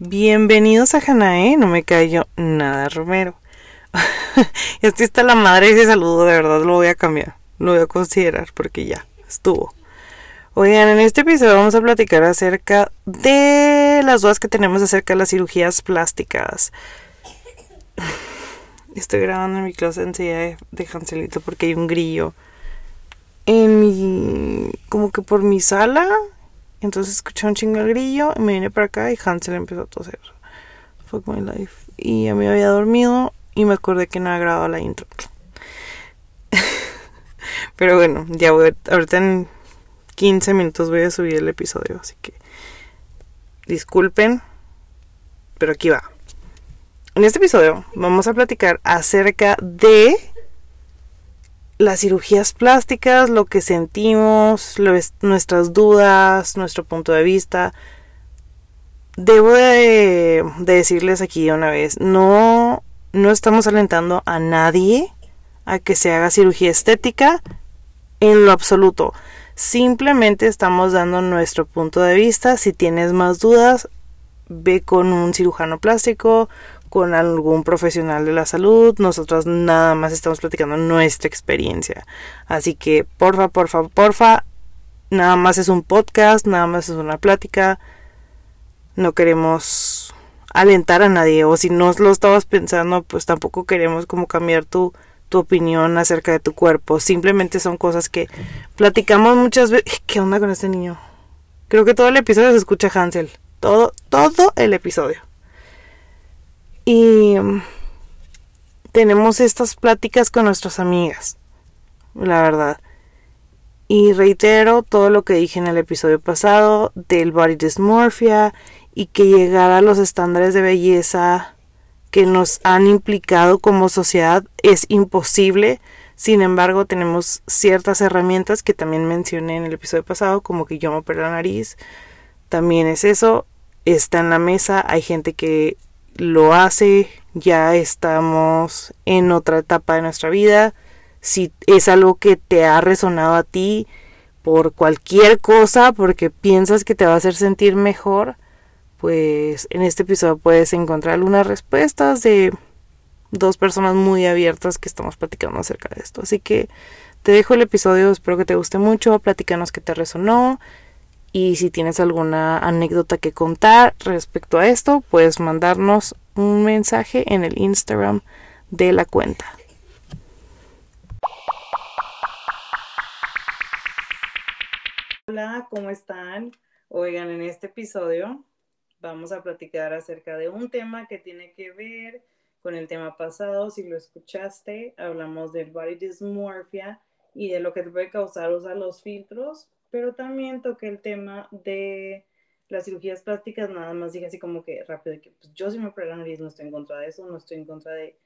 Bienvenidos a Hanae, no me cayó nada Romero. Estoy está la madre ese saludo, de verdad lo voy a cambiar, lo voy a considerar porque ya estuvo. Oigan, en este episodio vamos a platicar acerca de las dudas que tenemos acerca de las cirugías plásticas. Estoy grabando en mi closet enseguida de Hanselito porque hay un grillo en mi. como que por mi sala. Entonces escuché un chingo el grillo y me vine para acá y Hansel empezó a toser. Fuck my life. Y a mí había dormido y me acordé que no había grabado la intro. Pero bueno, ya voy. Ahorita en 15 minutos voy a subir el episodio, así que. Disculpen. Pero aquí va. En este episodio vamos a platicar acerca de las cirugías plásticas, lo que sentimos, nuestras dudas, nuestro punto de vista. Debo de, decirles aquí una vez, no, no estamos alentando a nadie a que se haga cirugía estética en lo absoluto. Simplemente estamos dando nuestro punto de vista. Si tienes más dudas, ve con un cirujano plástico, con algún profesional de la salud. Nosotros nada más estamos platicando nuestra experiencia. Así que, porfa, porfa, porfa, nada más es un podcast, nada más es una plática. No queremos alentar a nadie o si no lo estabas pensando, pues tampoco queremos como cambiar tu tu opinión acerca de tu cuerpo. Simplemente son cosas que platicamos muchas veces. ¿Qué onda con este niño? Creo que todo el episodio se escucha Hansel. Todo, todo el episodio. Y tenemos estas pláticas con nuestras amigas, la verdad. Y reitero todo lo que dije en el episodio pasado del body dysmorphia y que llegar a los estándares de belleza que nos han implicado como sociedad es imposible. Sin embargo, tenemos ciertas herramientas que también mencioné en el episodio pasado, como que yo me operé la nariz. También es eso. Está en la mesa. Hay gente que lo hace, ya estamos en otra etapa de nuestra vida. Si es algo que te ha resonado a ti por cualquier cosa, porque piensas que te va a hacer sentir mejor, pues en este episodio puedes encontrar algunas respuestas de dos personas muy abiertas que estamos platicando acerca de esto. Así que te dejo el episodio, espero que te guste mucho, platícanos qué te resonó, y si tienes alguna anécdota que contar respecto a esto, puedes mandarnos un mensaje en el Instagram de la cuenta. Hola, ¿cómo están? Oigan, en este episodio vamos a platicar acerca de un tema que tiene que ver con el tema pasado. Si lo escuchaste, hablamos del body dysmorphia y de lo que te puede causar usar los filtros pero también toqué el tema de las cirugías plásticas, nada más dije así como que rápido, que pues, yo sí me operé la nariz, no estoy en contra de eso, no estoy en contra de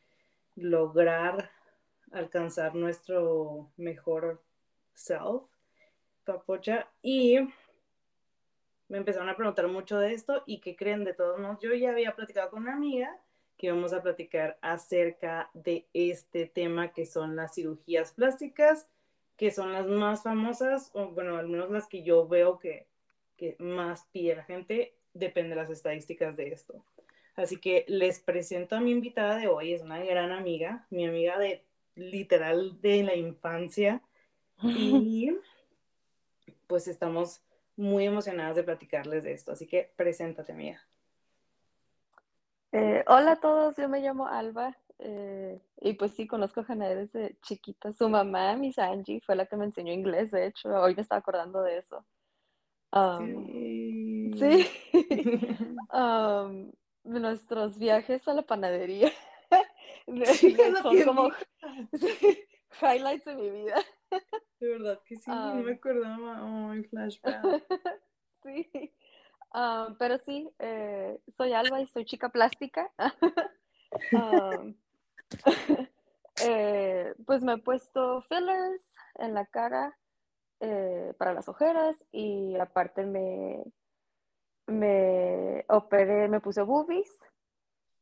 lograr alcanzar nuestro mejor self, papocha, y me empezaron a preguntar mucho de esto y qué creen de todos modos. Yo ya había platicado con una amiga que íbamos a platicar acerca de este tema que son las cirugías plásticas que son las más famosas, o bueno, al menos las que yo veo que, que más pide la gente, depende de las estadísticas de esto. Así que les presento a mi invitada de hoy, es una gran amiga, mi amiga de literal de la infancia, y pues estamos muy emocionadas de platicarles de esto. Así que preséntate, amiga. Eh, hola a todos, yo me llamo Alba. Eh, y pues sí, conozco a Janae desde chiquita. Su mamá, Miss Angie, fue la que me enseñó inglés, de hecho. Hoy me estaba acordando de eso. sí. nuestros viajes a la panadería son como highlights de mi vida. De verdad que sí, no me acordaba. Oh, flashback. sí. pero sí, eh, soy Alba y soy chica plástica. Eh, pues me he puesto fillers en la cara eh, para las ojeras y aparte me, me operé, me puse boobies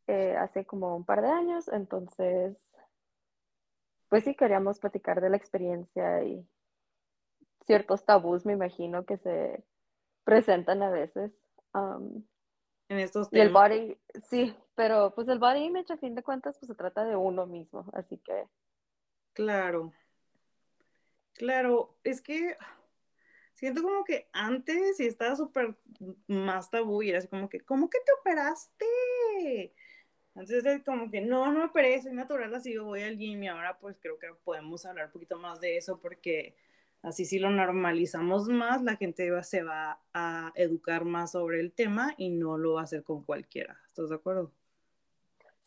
eh, hace como un par de años, entonces pues sí queríamos platicar de la experiencia y ciertos tabús me imagino que se presentan a veces. en estos Y el temas. body, sí, pero pues el body image a fin de cuentas pues se trata de uno mismo, así que Claro, claro, es que siento como que antes sí estaba súper más tabú y era así como que, ¿cómo que te operaste? Entonces es como que no, no me operé, soy natural, así yo voy al gym y ahora pues creo que podemos hablar un poquito más de eso porque así si lo normalizamos más, la gente se va a educar más sobre el tema y no lo va a hacer con cualquiera. ¿Estás de acuerdo?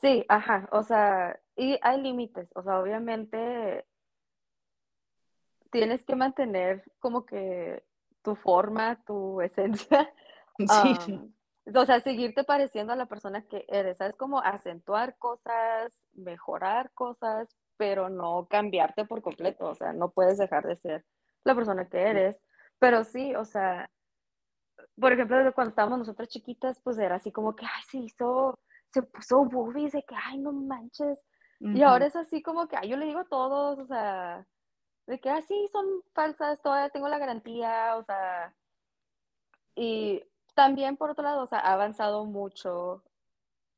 Sí, ajá, o sea, y hay límites, o sea, obviamente tienes que mantener como que tu forma, tu esencia, Sí. um, o sea, seguirte pareciendo a la persona que eres, ¿sabes? Como acentuar cosas, mejorar cosas, pero no cambiarte por completo, o sea, no puedes dejar de ser la persona que eres, pero sí, o sea, por ejemplo, cuando estábamos nosotras chiquitas, pues era así como que, ay, se hizo, se puso boobies, de que, ay, no manches, y ahora es así como que, ay, yo le digo a todos, o sea, de que así son falsas, todavía tengo la garantía, o sea, y también por otro lado, o sea, ha avanzado mucho,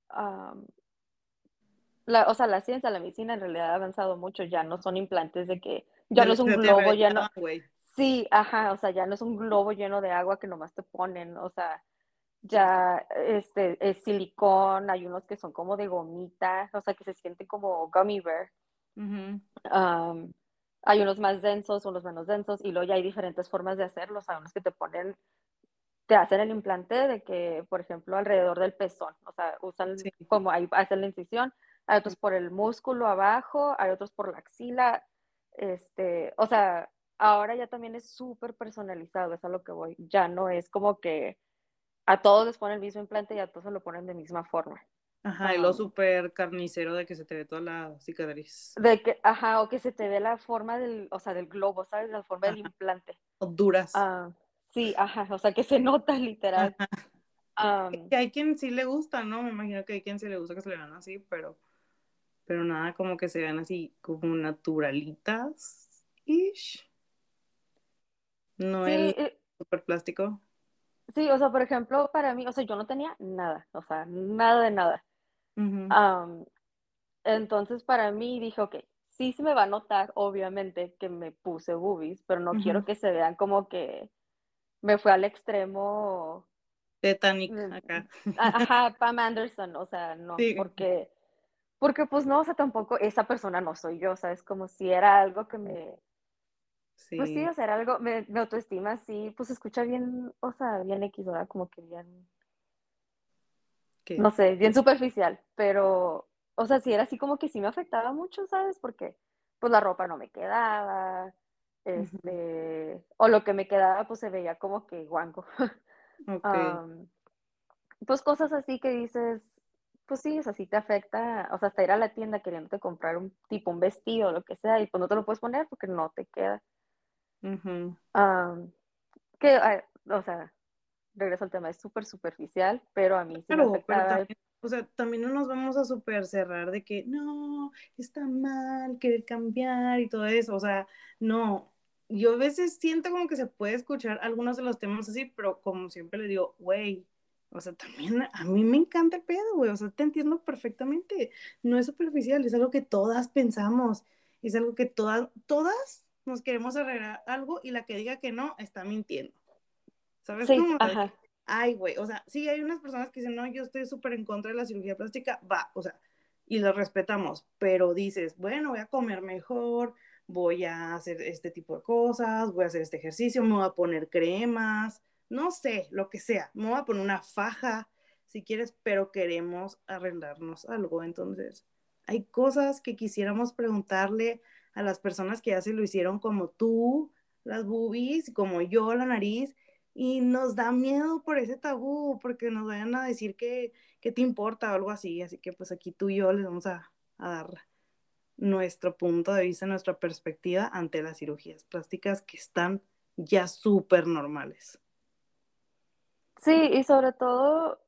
am, la, o sea, la ciencia, la medicina en realidad ha avanzado mucho, ya no son implantes de que, ya no es un globo güey. sí, ajá, o sea, ya no es un globo lleno de agua que nomás te ponen, o sea, ya este es silicón, hay unos que son como de gomita, o sea, que se sienten como gummy bear. Am, hay unos más densos, unos menos densos, y luego ya hay diferentes formas de hacerlos. Hay unos que te ponen, te hacen el implante de que, por ejemplo, alrededor del pezón, o sea, usan Sí. como ahí hacen la incisión, hay otros por el músculo abajo, hay otros por la axila, este, o sea, ahora ya también es súper personalizado, es a lo que voy. Ya no es como que a todos les ponen el mismo implante y a todos se lo ponen de misma forma. Ajá, y lo súper carnicero de que se te ve toda la cicatriz. de que, ajá, o que se te ve la forma del, o sea, del globo, ¿sabes? La forma del implante. o duras. Ah, sí, ajá, o sea, que se nota literal. Ajá. Um, Que hay quien sí le gusta, ¿no? Me imagino que hay quien sí le gusta que se le vean así, pero, pero nada como que se vean así como naturalitas. Ish. No sí, el eh, super plástico. Sí, o sea, por ejemplo, para mí, o sea, yo no tenía nada, o sea, nada de nada. Um, entonces, para mí dije, ok, sí se me va a notar, obviamente, que me puse boobies, pero no quiero que se vean como que me fue al extremo Titanic Mm, acá. a- Ajá, Pam Anderson, o sea, no, Sí, porque, porque pues no, o sea, tampoco esa persona no soy yo, o sea, es como si era algo que me, pues sí, sí, o sea, era algo, me, me autoestima, sí, pues escucha bien, o sea, bien X, ¿verdad? Como que bien, no sé, bien superficial, pero, o sea, sí era así como que sí me afectaba mucho, ¿sabes? Porque, pues la ropa no me quedaba, este, o lo que me quedaba, pues se veía como que guango. Am, Pues cosas así que dices, pues sí, o sea, sí te afecta, o sea, hasta ir a la tienda queriéndote comprar un tipo, un vestido lo que sea, y pues no te lo puedes poner porque no te queda. Ujú. Am, que, ah, o sea, regreso al tema, es súper superficial, pero a mí sí me Claro, pero afectaba. también, o sea, también no nos vamos a super cerrar de que no, está mal querer cambiar y todo eso, o sea, no. Yo a veces siento como que se puede escuchar algunos de los temas así, pero como siempre le digo, güey, o sea, también a mí me encanta el pedo, güey, o sea, te entiendo perfectamente. No es superficial, es algo que todas pensamos, es algo que todas, todas nos queremos arreglar algo y la que diga que no está mintiendo. ¿Sabes Sí, cómo? Ajá, ay, güey, o sea, sí hay unas personas que dicen, no, yo estoy súper en contra de la cirugía plástica, va, o sea, y lo respetamos, pero dices, bueno, voy a comer mejor, voy a hacer este tipo de cosas, voy a hacer este ejercicio, me voy a poner cremas, no sé, lo que sea, me voy a poner una faja, si quieres, pero queremos arreglarnos algo, entonces, hay cosas que quisiéramos preguntarle a las personas que ya se lo hicieron como tú, las boobies, como yo, la nariz, y nos da miedo por ese tabú, porque nos vayan a decir que, que te importa o algo así. Así que pues aquí tú y yo les vamos a, a dar nuestro punto de vista, nuestra perspectiva ante las cirugías plásticas que están ya súper normales. sí, y sobre todo,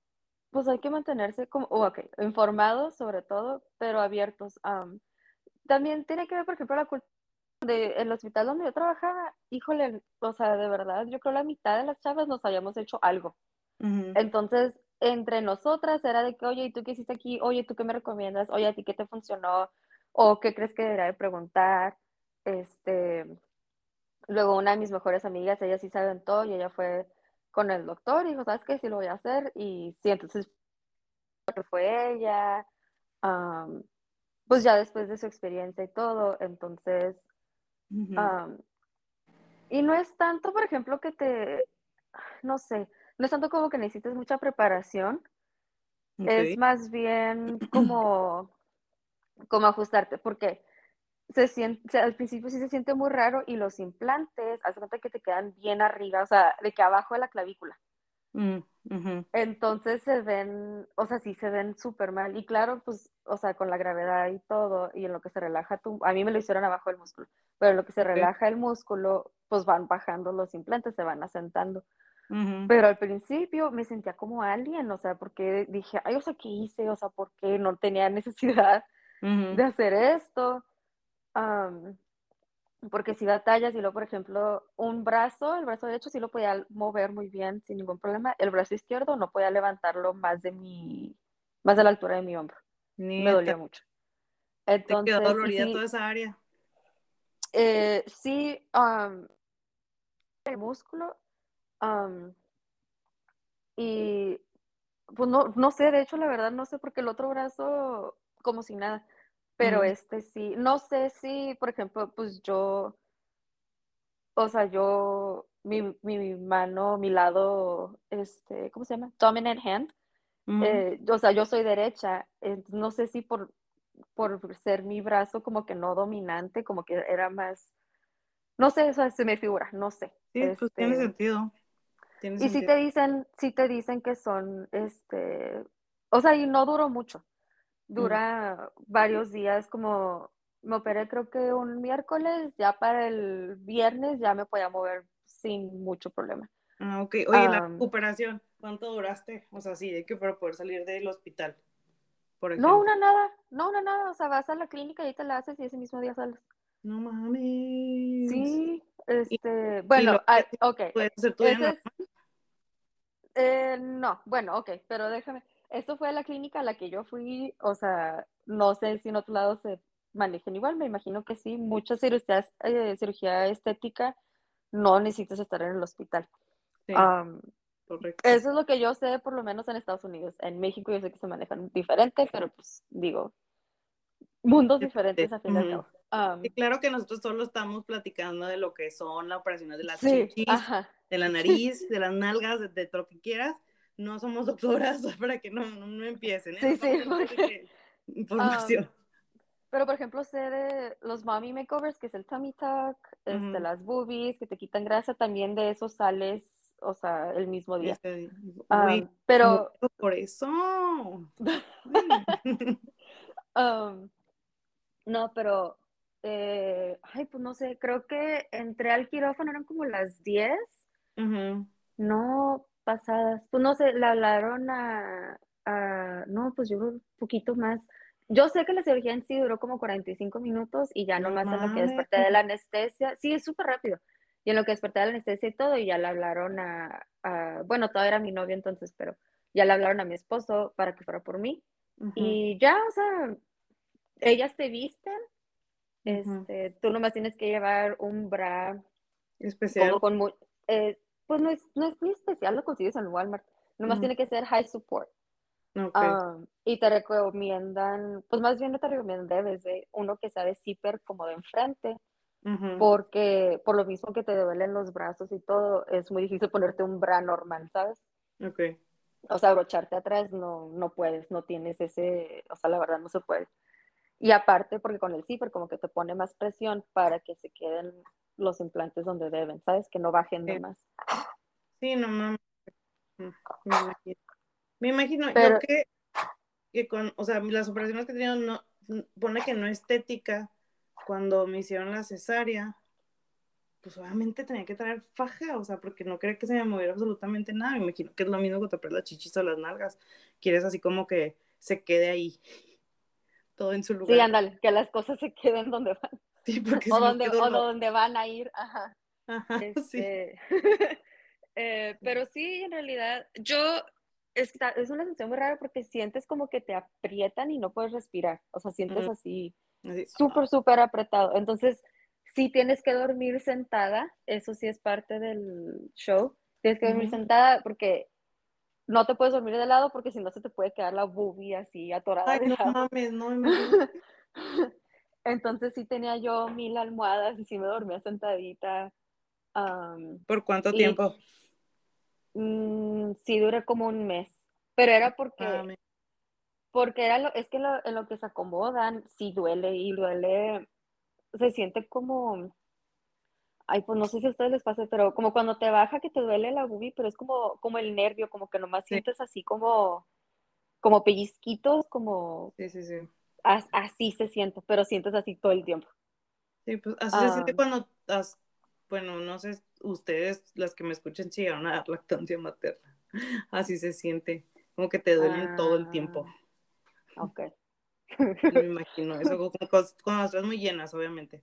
pues hay que mantenerse como, ok, informados sobre todo, pero abiertos. am, también tiene que ver, por ejemplo, la cultura de, el hospital donde yo trabajaba, híjole, o sea, de verdad, yo creo la mitad de las chavas nos habíamos hecho algo. Entonces, entre nosotras era de que, oye, ¿y tú qué hiciste aquí? Oye, ¿tú qué me recomiendas? Oye, ¿a ti qué te funcionó? ¿O qué crees que debería de preguntar? Este, luego una de mis mejores amigas, ella sí sabe en todo y ella fue con el doctor y dijo, ¿sabes qué? Sí lo voy a hacer. Y sí, entonces fue ella. Pues ya después de su experiencia y todo, entonces... y no es tanto, por ejemplo, que te, no sé, no es tanto como que necesites mucha preparación, es más bien como, como ajustarte, porque se siente, al principio sí se siente muy raro y los implantes, hace cuenta que te quedan bien arriba, o sea, de que abajo de la clavícula. Mm, Entonces se ven, o sea, sí se ven súper mal. Y claro, pues, o sea, con la gravedad y todo, y en lo que se relaja tu, a mí me lo hicieron abajo del músculo, pero en lo que se relaja el músculo, pues van bajando los implantes, se van asentando. Pero al principio me sentía como alien, o sea, porque dije, ay, o sea, ¿qué hice? O sea, ¿por qué no tenía necesidad de hacer esto? Porque si batallas y luego, por ejemplo, un brazo, el brazo derecho sí lo podía mover muy bien sin ningún problema. El brazo izquierdo no podía levantarlo más de mi, más de la altura de mi hombro. Me dolía mucho. Entonces, ¿Te quedó dolorida toda esa área? Eh, sí, el músculo y pues no, no sé, de hecho la verdad no sé porque el otro brazo como si nada, pero este sí, no sé si, por ejemplo, pues yo, o sea, yo, mi, mi mano, mi lado, este, ¿cómo se llama? Dominant hand, eh, o sea, yo soy derecha, no sé si por, por ser mi brazo como que no dominante, como que era más, no sé, eso se me figura, no sé. Sí, pues tiene este sentido y si te dicen, si te dicen que son, este, o sea, y no duró mucho, mm. dura varios días, como me operé creo que un miércoles, ya para el viernes ya me podía mover sin mucho problema. Ah, ok. Oye, la recuperación, ¿cuánto duraste? O sea, sí, de que para poder salir del hospital, por. No, una nada, no, una nada, o sea, vas a la clínica y te la haces y ese mismo día sales. No mames. Sí, este, bueno, ah, ok. ¿Puedes hacer tu eh, no, bueno, ok, pero déjame. Esto fue la clínica a la que yo fui, o sea, no sé si en otro lado se manejan igual, me imagino que sí. Muchas cirugías, eh, cirugía estética, no necesitas estar en el hospital. Sí, correcto. Eso es lo que yo sé, por lo menos en Estados Unidos. En México yo sé que se manejan diferente, pero pues digo, mundos diferentes a fin de y claro que nosotros solo estamos platicando de lo que son las operaciones de las chichis, de la nariz, de las nalgas, de, todo lo que quieras. No somos doctoras para que no, no, empiecen. ¿eh? Sí, sí. Información. pero, por ejemplo, sé de los mommy makeovers, que es el tummy tuck, este, las boobies, que te quitan grasa, también de eso sales, o sea, el mismo día. pero... Por eso. no, pero eh, ay, pues no sé, creo que entré al quirófano, eran como las 10, no pasadas, pues no sé, le hablaron a, no, pues yo un poquito más. Yo sé que la cirugía en sí duró como 45 minutos y ya nomás en lo que desperté de la anestesia, sí, es súper rápido. Y en lo que desperté de la anestesia y todo, y ya le hablaron a, bueno, todavía era mi novio entonces, pero ya le hablaron a mi esposo para que fuera por mí. Y ya, o sea, ellas te visten, este, tú nomás tienes que llevar un bra especial. Con, eh, pues no es, no es ni especial, lo consigues en Walmart. Nomás tiene que ser high support. Um, y te recomiendan, pues más bien no te recomiendan, debes de uno que sea de zipper como de enfrente, porque por lo mismo que te duelen los brazos y todo, es muy difícil ponerte un bra normal, ¿sabes? Ok. O sea, abrocharte atrás no, no puedes, no tienes ese, o sea, la verdad no se puede. Y aparte, porque con el zipper como que te pone más presión para que se queden los implantes donde deben, ¿sabes? Que no bajen de más. Sí, no mames. Mm, me imagino. Me imagino, yo que, que con, o sea, las operaciones que he tenido, no, pone que no estética, cuando me hicieron la cesárea, pues obviamente tenía que traer faja, o sea, porque no quería que se me moviera absolutamente nada. Me imagino que es lo mismo que te las chichis o las nalgas. Quieres así como que se quede ahí todo en su lugar. Sí, ándale, que las cosas se queden donde van. Sí, porque o, donde, o donde van a ir, ajá. Ajá, sí. Este, eh, pero sí, en realidad, yo es, es una sensación muy rara porque sientes como que te aprietan y no puedes respirar. O sea, sientes así Así, súper, súper apretado. Entonces, si tienes que dormir sentada, eso sí es parte del show. Tienes que dormir sentada porque no te puedes dormir de lado porque si no se te puede quedar la boobie así atorada Ay, de no lado. mames, no, imagínate. Entonces sí tenía yo mil almohadas y sí me dormía sentadita. Am, ¿Por cuánto Y- tiempo? mm, sí duré como un mes, pero era porque, Mames. porque era lo, es que lo- en lo que se acomodan sí duele y duele, se siente como, ay, pues no sé si a ustedes les pasa, pero como cuando te baja que te duele la boobie, pero es como, como el nervio, como que nomás Sí. sientes así como, como pellizquitos, como Sí, sí, sí. As- así se siente, pero sientes así todo el tiempo. Sí, pues así se siente Ah. cuando, has- bueno, no sé, ustedes, las que me escuchen, si llegaron a dar lactancia materna. Así se siente, como que te duelen todo el tiempo. Ah, Ok. Me imagino eso, como cuando, cuando estás muy llenas, obviamente.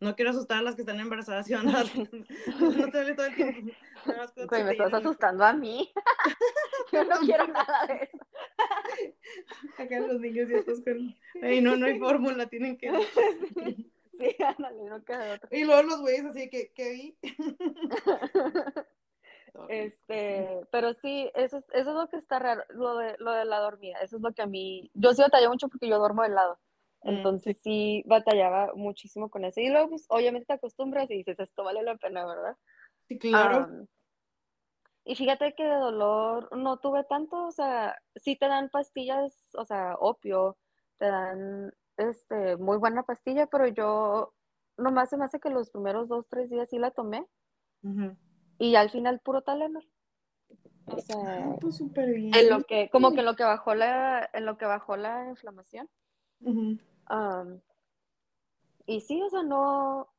No quiero asustar a las que están embarazadas y van a dar No te duele todo el tiempo. Nada más me estás asustando a mí. Yo no quiero nada de eso. Acá los niños ya estás con... Ay, no, no hay fórmula, tienen que... Sí, sí, ándale, no queda de otra. Y luego los güeyes así que, ¿qué vi? Este, pero sí, eso es, eso es lo que está raro, lo de, lo de la dormida, eso es lo que a mí, yo sí batallé mucho porque yo duermo de lado, Mm, entonces sí batallaba muchísimo con eso, y luego pues obviamente te acostumbras y dices, esto vale la pena, ¿verdad? Sí, claro. Y fíjate que de dolor no tuve tanto, o sea, sí te dan pastillas, o sea, opio, te dan, este, muy buena pastilla, pero yo, nomás se me hace que los primeros dos, tres días sí la tomé, y al final puro Tylenol. O sea, Ah, pues bien. en lo que, como que en lo que bajó la, en lo que bajó la inflamación. Y sí, o sea, no,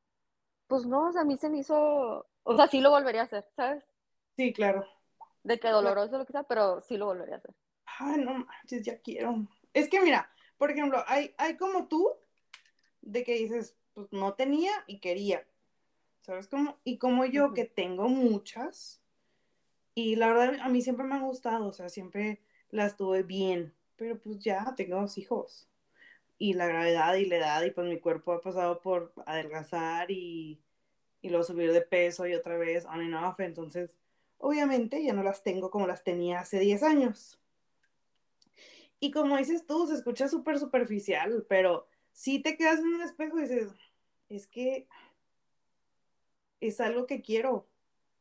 pues no, o sea, a mí se me hizo, o sea, sí lo volvería a hacer, ¿sabes? Sí, claro. De que doloroso lo que sea, pero sí lo volvería a hacer. Ay, no manches, ya quiero. Es que mira, por ejemplo, hay, hay como tú, de que dices, pues no tenía y quería. ¿Sabes cómo? Y como yo, que tengo muchas, y la verdad a mí siempre me han gustado, o sea, siempre las tuve bien, pero pues ya tengo dos hijos. Y la gravedad y la edad, y pues mi cuerpo ha pasado por adelgazar y, y luego subir de peso y otra vez on and off, entonces obviamente ya no las tengo como las tenía hace 10 años. Y como dices tú, se escucha súper superficial, pero si te quedas en un espejo y dices, es que es algo que quiero.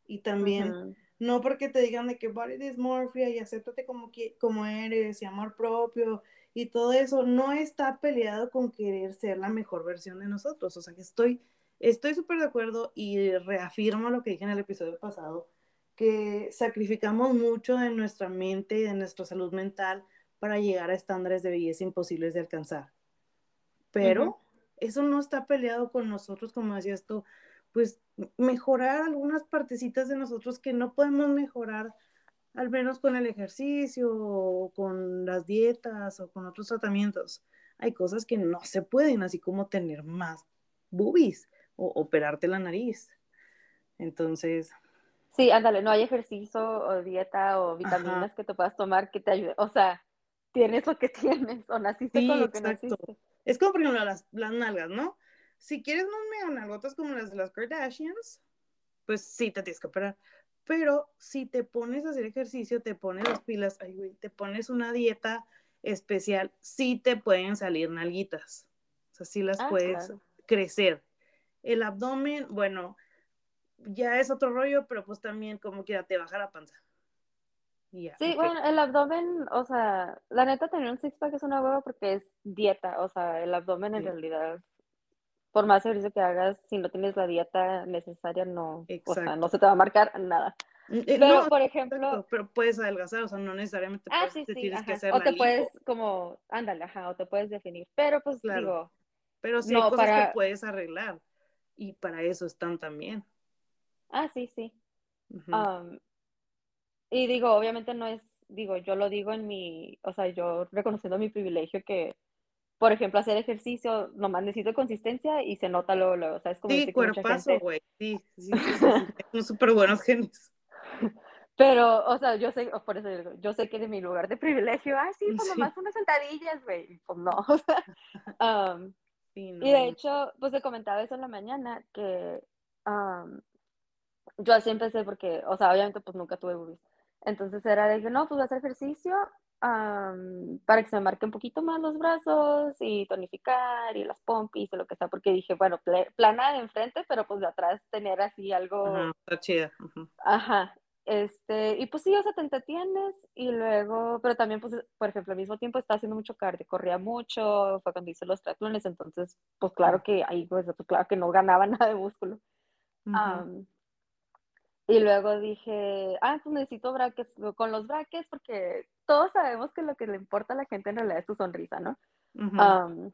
Y también, no porque te digan de que body dysmorphia y acéptate como, que, como eres y amor propio y todo eso, no está peleado con querer ser la mejor versión de nosotros. O sea que estoy estoy súper de acuerdo y reafirmo lo que dije en el episodio pasado, que sacrificamos mucho de nuestra mente y de nuestra salud mental para llegar a estándares de belleza imposibles de alcanzar. Pero Ujú. eso no está peleado con nosotros, como decías tú, pues mejorar algunas partecitas de nosotros que no podemos mejorar, al menos con el ejercicio o con las dietas o con otros tratamientos. Hay cosas que no se pueden, así como tener más boobies o operarte la nariz. Entonces, Sí, ándale, no hay ejercicio o dieta o vitaminas Ajá. que te puedas tomar que te ayude. O sea, tienes lo que tienes o naciste Sí, con lo que naciste. es como por ejemplo las, las nalgas, ¿no? Si quieres mega nalgotas como las de las Kardashians, pues sí te tienes que operar. Pero si te pones a hacer ejercicio, te pones las pilas, ay, güey, te pones una dieta especial, sí te pueden salir nalguitas. O sea, sí las Ah, puedes claro. crecer. El abdomen, bueno, ya es otro rollo, pero pues también como quiera te baja la panza. Y ya, Sí, ok. bueno, el abdomen, o sea, la neta tener un six-pack es una hueva porque es dieta, o sea, el abdomen en Sí. realidad, por más ejercicio que hagas, si no tienes la dieta necesaria, no, o sea, no se te va a marcar nada. Eh, Pero, no, por ejemplo, exacto, pero puedes adelgazar, o sea, no necesariamente ah, puedes- sí, te sí, tienes que ajá, hacer o te lipo, puedes como, ándale, ajá, o te puedes definir, pero pues claro. digo, Pero sí hay no, cosas que para, puedes arreglar y para eso están también. Ah, sí, sí. Y digo, obviamente no es, digo, yo lo digo en mi, o sea, yo reconociendo mi privilegio que, por ejemplo, hacer ejercicio, nomás necesito consistencia y se nota luego, luego, o sea, es como Sí, cuerpazo, güey. Sí, sí, sí. Son súper buenos genes. Pero, o sea, yo sé, por eso digo, yo sé que de mi lugar de privilegio, ah, sí, pues nomás unas sentadillas, güey. Pues no, o sea, um, Sí, no, y de hecho, pues te comentaba eso en la mañana, que um, yo así empecé porque, o sea, obviamente pues nunca tuve boobies. Entonces era de que no, pues voy a hacer ejercicio um, para que se me marquen un poquito más los brazos y tonificar y las pompis y lo que sea, porque dije, bueno, pl plana de enfrente, pero pues de atrás tener así algo, Ajá, está chida. Ajá. ajá, este, y pues sí, o sea, te entretienes y luego, pero también, pues, por ejemplo, al mismo tiempo estaba haciendo mucho cardio, corría mucho, fue cuando hice los triatlones, entonces, pues claro que ahí, pues, claro que no ganaba nada de músculo. Um, y luego dije, ah, pues necesito brackets, con los brackets, porque todos sabemos que lo que le importa a la gente en realidad es tu sonrisa, ¿no? Ujú. Um,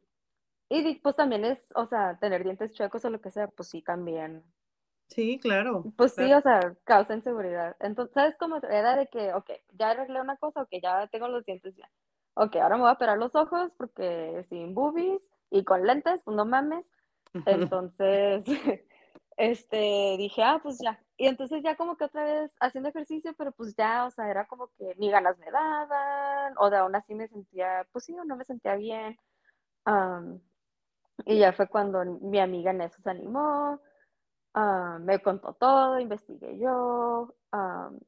y pues también es, o sea, tener dientes chuecos o lo que sea, pues sí, también Sí, claro. Pues sí, claro. o sea, causa inseguridad. Entonces, ¿sabes cómo era de que, ok, ya arreglé una cosa, ok, ya tengo los dientes bien. Ok, ahora me voy a operar los ojos porque sin boobies y con lentes, pues no mames. Entonces, este, dije, ah, pues ya. Y entonces ya como que otra vez haciendo ejercicio, pero pues ya, o sea, era como que ni ganas me daban, o de aún así me sentía, pues sí, o no me sentía bien. Um, y ya fue cuando mi amiga en eso se animó. Uh, me contó todo, investigué yo. Um,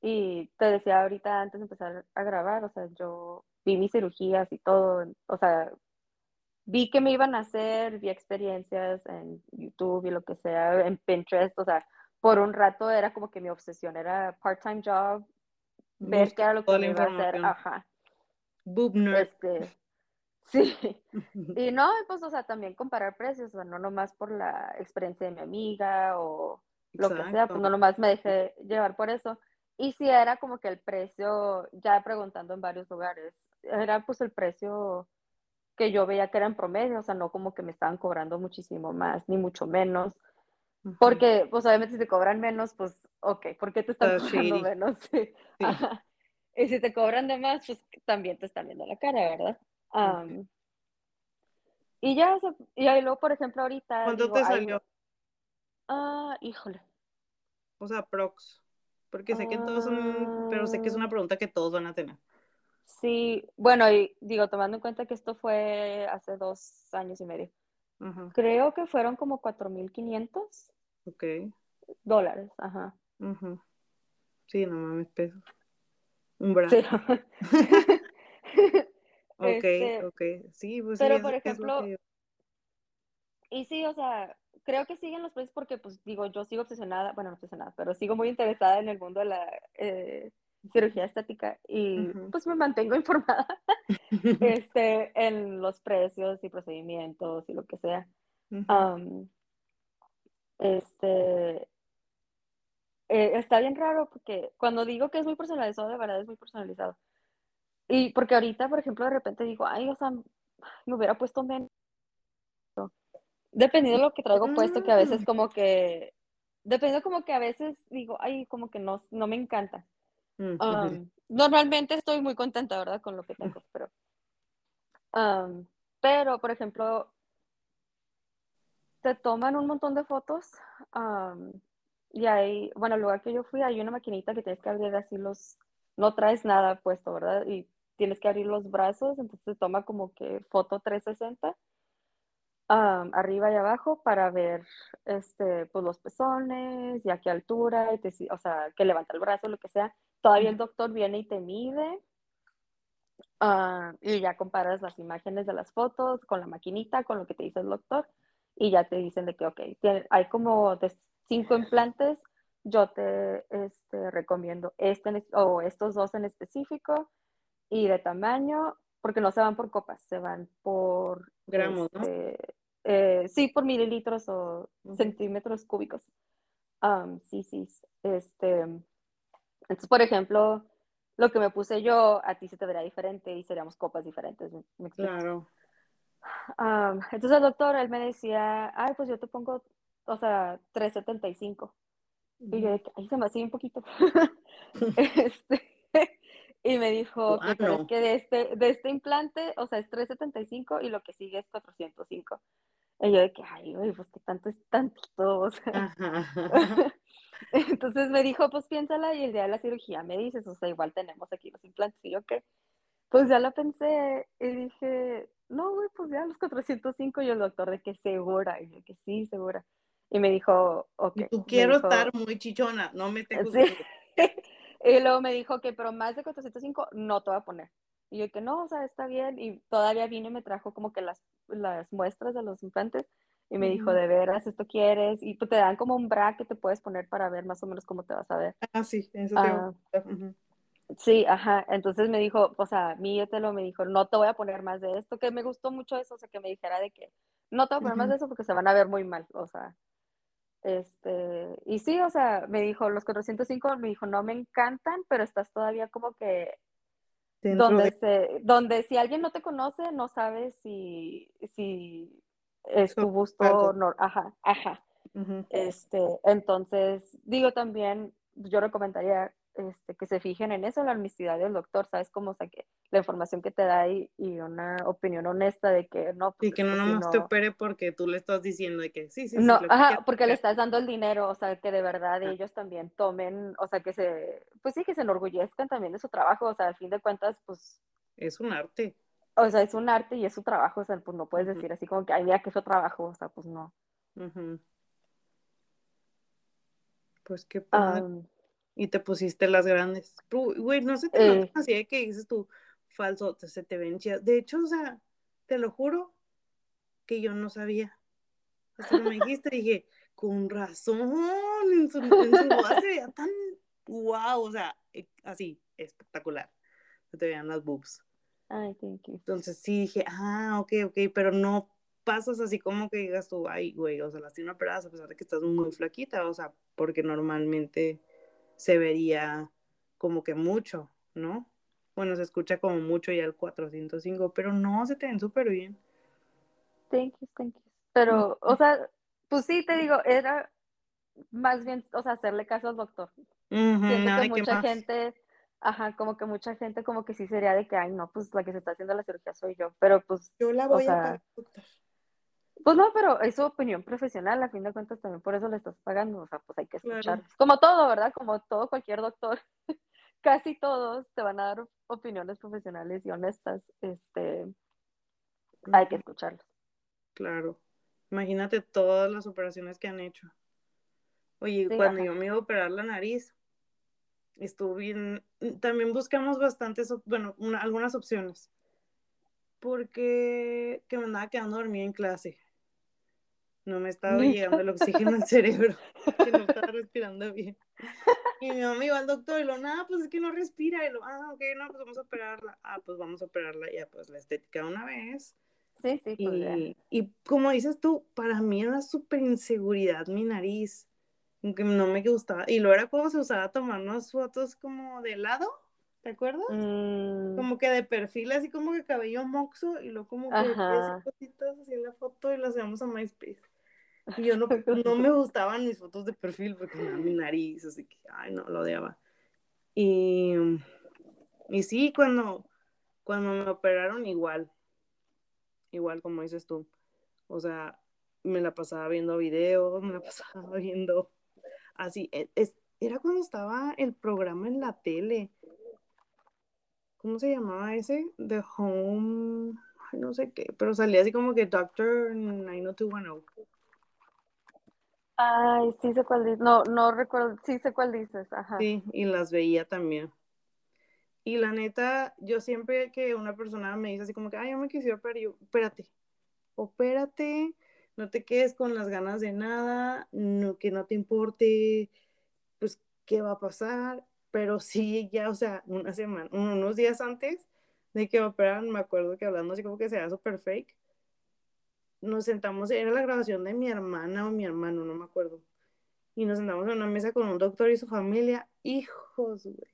y te decía ahorita antes de empezar a grabar, o sea, yo vi mis cirugías y todo, o sea, vi que me iban a hacer, vi experiencias en YouTube y lo que sea, en Pinterest, o sea, por un rato era como que mi obsesión era part-time job, ver Busca qué era lo que me iba a hacer, ajá, Boob este, sí, y no, pues, o sea, también comparar precios, o sea, no nomás por la experiencia de mi amiga o lo que sea, pues no Exacto. nomás me dejé llevar por eso. Y si era como que el precio, ya preguntando en varios lugares, era pues el precio que yo veía que era en promedio, o sea, no como que me estaban cobrando muchísimo más, ni mucho menos. Porque, pues obviamente si te cobran menos, pues, ok, ¿por qué te están Está cobrando menos? Sí. Y si te cobran de más, pues también te están viendo la cara, ¿verdad? Y ya, o sea, y ahí luego, por ejemplo, ahorita ¿Cuánto digo, te salió? ah, híjole. O sea, prox. Porque sé que todos son, pero sé que es ah, una pregunta que todos van a tener. Sí, bueno, y digo, tomando en cuenta que esto fue hace dos años y medio, creo que fueron como 4.500 Ok. dólares, ajá. Ujú. Sí, no mames, pesos. Un bra. Sí. Ok, Este, ok. Sí, pues pero por ejemplo, yo. y sí, o sea, creo que siguen los precios porque, pues, digo, yo sigo obsesionada, bueno, no obsesionada, pero sigo muy interesada en el mundo de la eh, cirugía estética y, pues, me mantengo informada este, en los precios y procedimientos y lo que sea. Um, este, eh, está bien raro porque cuando digo que es muy personalizado, de verdad es muy personalizado. Y porque ahorita, por ejemplo, de repente digo, ay, o sea, me hubiera puesto menos. Dependiendo de lo que traigo puesto, que a veces Mm, como que, dependiendo como que a veces digo, ay, como que no, no me encanta. Um, normalmente estoy muy contenta, ¿verdad? Con lo que tengo, pero, um, pero, por ejemplo, te toman un montón de fotos um, y hay, bueno, el lugar que yo fui, hay una maquinita que tienes que abrir así los, no traes nada puesto, ¿verdad? Y tienes que abrir los brazos, entonces te toma como que foto 360 um, arriba y abajo para ver este, pues, los pezones y a qué altura, y te, o sea, que levanta el brazo, lo que sea. Todavía el doctor viene y te mide uh, y ya comparas las imágenes de las fotos con la maquinita, con lo que te dice el doctor y ya te dicen de que, ok, tiene, hay como de cinco implantes, yo te este, recomiendo este o estos dos en específico y de tamaño, porque no se van por copas, se van por Gramos, ¿no? este, eh, sí, por mililitros o centímetros cúbicos. Um, sí, sí. Este, entonces, por ejemplo, lo que me puse yo, a ti se te verá diferente y seríamos copas diferentes. Claro. Um, entonces el doctor, él me decía, ay, pues yo te pongo, o sea, 3.75. Y yo que, ay, se me hacía un poquito. este, y me dijo, ok, pero es que de este, de este implante, o sea, es 375 y lo que sigue es 405. Y yo de que, ay, güey, pues que tanto es tantito, o sea. Entonces me dijo, pues piénsala y el día de la cirugía me dices, o sea, igual tenemos aquí los implantes. Y yo, ¿qué? Pues ya lo pensé y dije, no, güey, pues ya los 405 y el doctor de que segura. Y yo que sí, segura. Y me dijo, ok. Tú quiero estar muy chichona, no me tengo sí. y luego me dijo que, pero más de 405 no te voy a poner. Y yo que no, o sea, está bien. Y todavía vino y me trajo como que las, las muestras de los implantes. Y me dijo, de veras, esto quieres. Y pues te dan como un bra que te puedes poner para ver más o menos cómo te vas a ver. Ah, sí, eso te uh, Sí, ajá. Entonces me dijo, o sea, mi lo me dijo, no te voy a poner más de esto, que me gustó mucho eso, o sea, que me dijera de que no te voy a poner más de eso porque se van a ver muy mal, o sea. Este, y sí, o sea, me dijo, los 405, me dijo, no me encantan, pero estás todavía como que donde, se, donde si alguien no te conoce, no sabes si, si es tu gusto, no, ajá, ajá. Este, entonces, digo también, yo recomendaría este, que se fijen en eso, la honestidad del doctor, ¿sabes? Como, o sea, que la información que te da y, una opinión honesta de que no. y que no nomás te opere porque tú le estás diciendo de que sí, sí, no, sí. ajá, porque le estás dando el dinero, o sea, que de verdad ellos también tomen, o sea, que se, pues sí, que se enorgullezcan también de su trabajo, o sea, al fin de cuentas, pues. Es un arte. O sea, es un arte y es su trabajo, o sea, pues no puedes decir así como que, ay, mira que es su trabajo, o sea, pues no. Pues qué padre y te pusiste las grandes. Güey, no se te eh. así de que dices tú, falso, se te ven De hecho, o sea, te lo juro que yo no sabía. Hasta que me dijiste, dije, con razón, en su, en su se veía tan wow, o sea, e, así, espectacular. Se te veían las boobs. Ay, thank you. Entonces sí dije, ah, ok, ok, pero no pasas así como que digas tú, ay, güey, o sea, las tiene operadas a pesar de que estás muy flaquita, o sea, porque normalmente se vería como que mucho, ¿no? Bueno, se escucha como mucho ya el 405, pero no, se te ven súper bien. Thank you, thank you. Pero, o sea, pues sí, te digo, era más bien, o sea, hacerle caso al doctor. Siento que mucha gente, ajá, como que mucha gente como que sí sería de que, ay, no, pues la que se está haciendo la cirugía soy yo, pero pues... Yo la voy a pagar, doctor. Pues no, pero es su opinión profesional, a fin de cuentas también por eso le estás pagando, o sea, pues hay que escuchar. Como todo, ¿verdad? Como todo cualquier doctor, casi todos te van a dar opiniones profesionales y honestas, este, hay que escucharlos. Claro. Imagínate todas las operaciones que han hecho. Oye, cuando yo me iba a operar la nariz, estuve bien, también buscamos bastantes, bueno, algunas opciones, porque que me andaba quedando dormida en clase no me estaba llegando el oxígeno al cerebro, que no estaba respirando bien. Y mi mamá iba al doctor y lo, nada, pues es que no respira. Y lo, ah, ok, no, pues vamos a operarla. Ah, pues vamos a operarla ya, pues la estética una vez. Sí, sí, pues y, y como dices tú, para mí era súper inseguridad mi nariz, aunque no me gustaba. Y lo era cuando se usaba tomarnos fotos como de lado, ¿te acuerdas? Mm. Como que de perfil, así como que cabello moxo, y luego como que cositas así en la foto y las llevamos a MySpace. Yo no, no me gustaban mis fotos de perfil porque me mi nariz, así que, ay, no, lo odiaba. Y, y sí, cuando, cuando me operaron, igual, igual como dices tú, o sea, me la pasaba viendo videos, me la pasaba viendo así, e, es, era cuando estaba el programa en la tele. ¿Cómo se llamaba ese? The Home, no sé qué, pero salía así como que Doctor 90210. Ay, sí sé cuál dices. No, no recuerdo. Sí sé cuál dices. Ajá. Sí, y las veía también. Y la neta, yo siempre que una persona me dice así como que, ay, yo me quisiera operar, yo, espérate, opérate, no te quedes con las ganas de nada, no, que no te importe, pues, qué va a pasar. Pero sí, ya, o sea, una semana, unos días antes de que operan, me acuerdo que hablando así como que sea súper fake, nos sentamos, era la grabación de mi hermana o mi hermano, no me acuerdo. Y nos sentamos en una mesa con un doctor y su familia. Hijos, güey.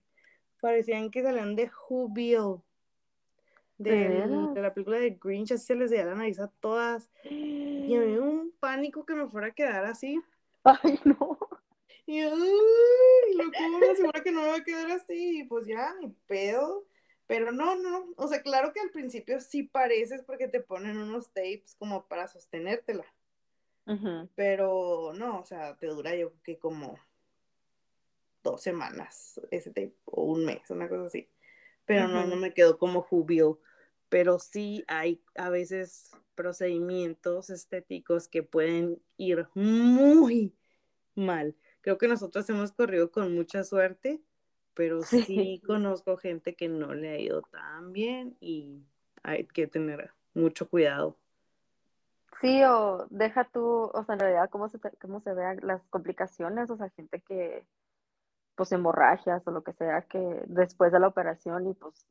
Parecían que salían de Who De, la película de Grinch, así se les veía la nariz a todas. Y me dio un pánico que me fuera a quedar así. Ay, no. Y, ay, lo como segura que no me va a quedar así. Y pues ya, ni pedo Pero no, no, o sea, claro que al principio sí pareces porque te ponen unos tapes como para sostenértela. Pero no, o sea, te dura yo que como dos semanas ese tape, o un mes, una cosa así. Pero no, no me quedó como jubio. Pero sí hay a veces procedimientos estéticos que pueden ir muy mal. Creo que nosotros hemos corrido con mucha suerte pero sí. conozco gente que no le ha ido tan bien y hay que tener mucho cuidado. Sí, o deja tú, o sea, en realidad cómo se, cómo se vean las complicaciones, o sea, gente que, pues, hemorragias o lo que sea, que después de la operación y pues,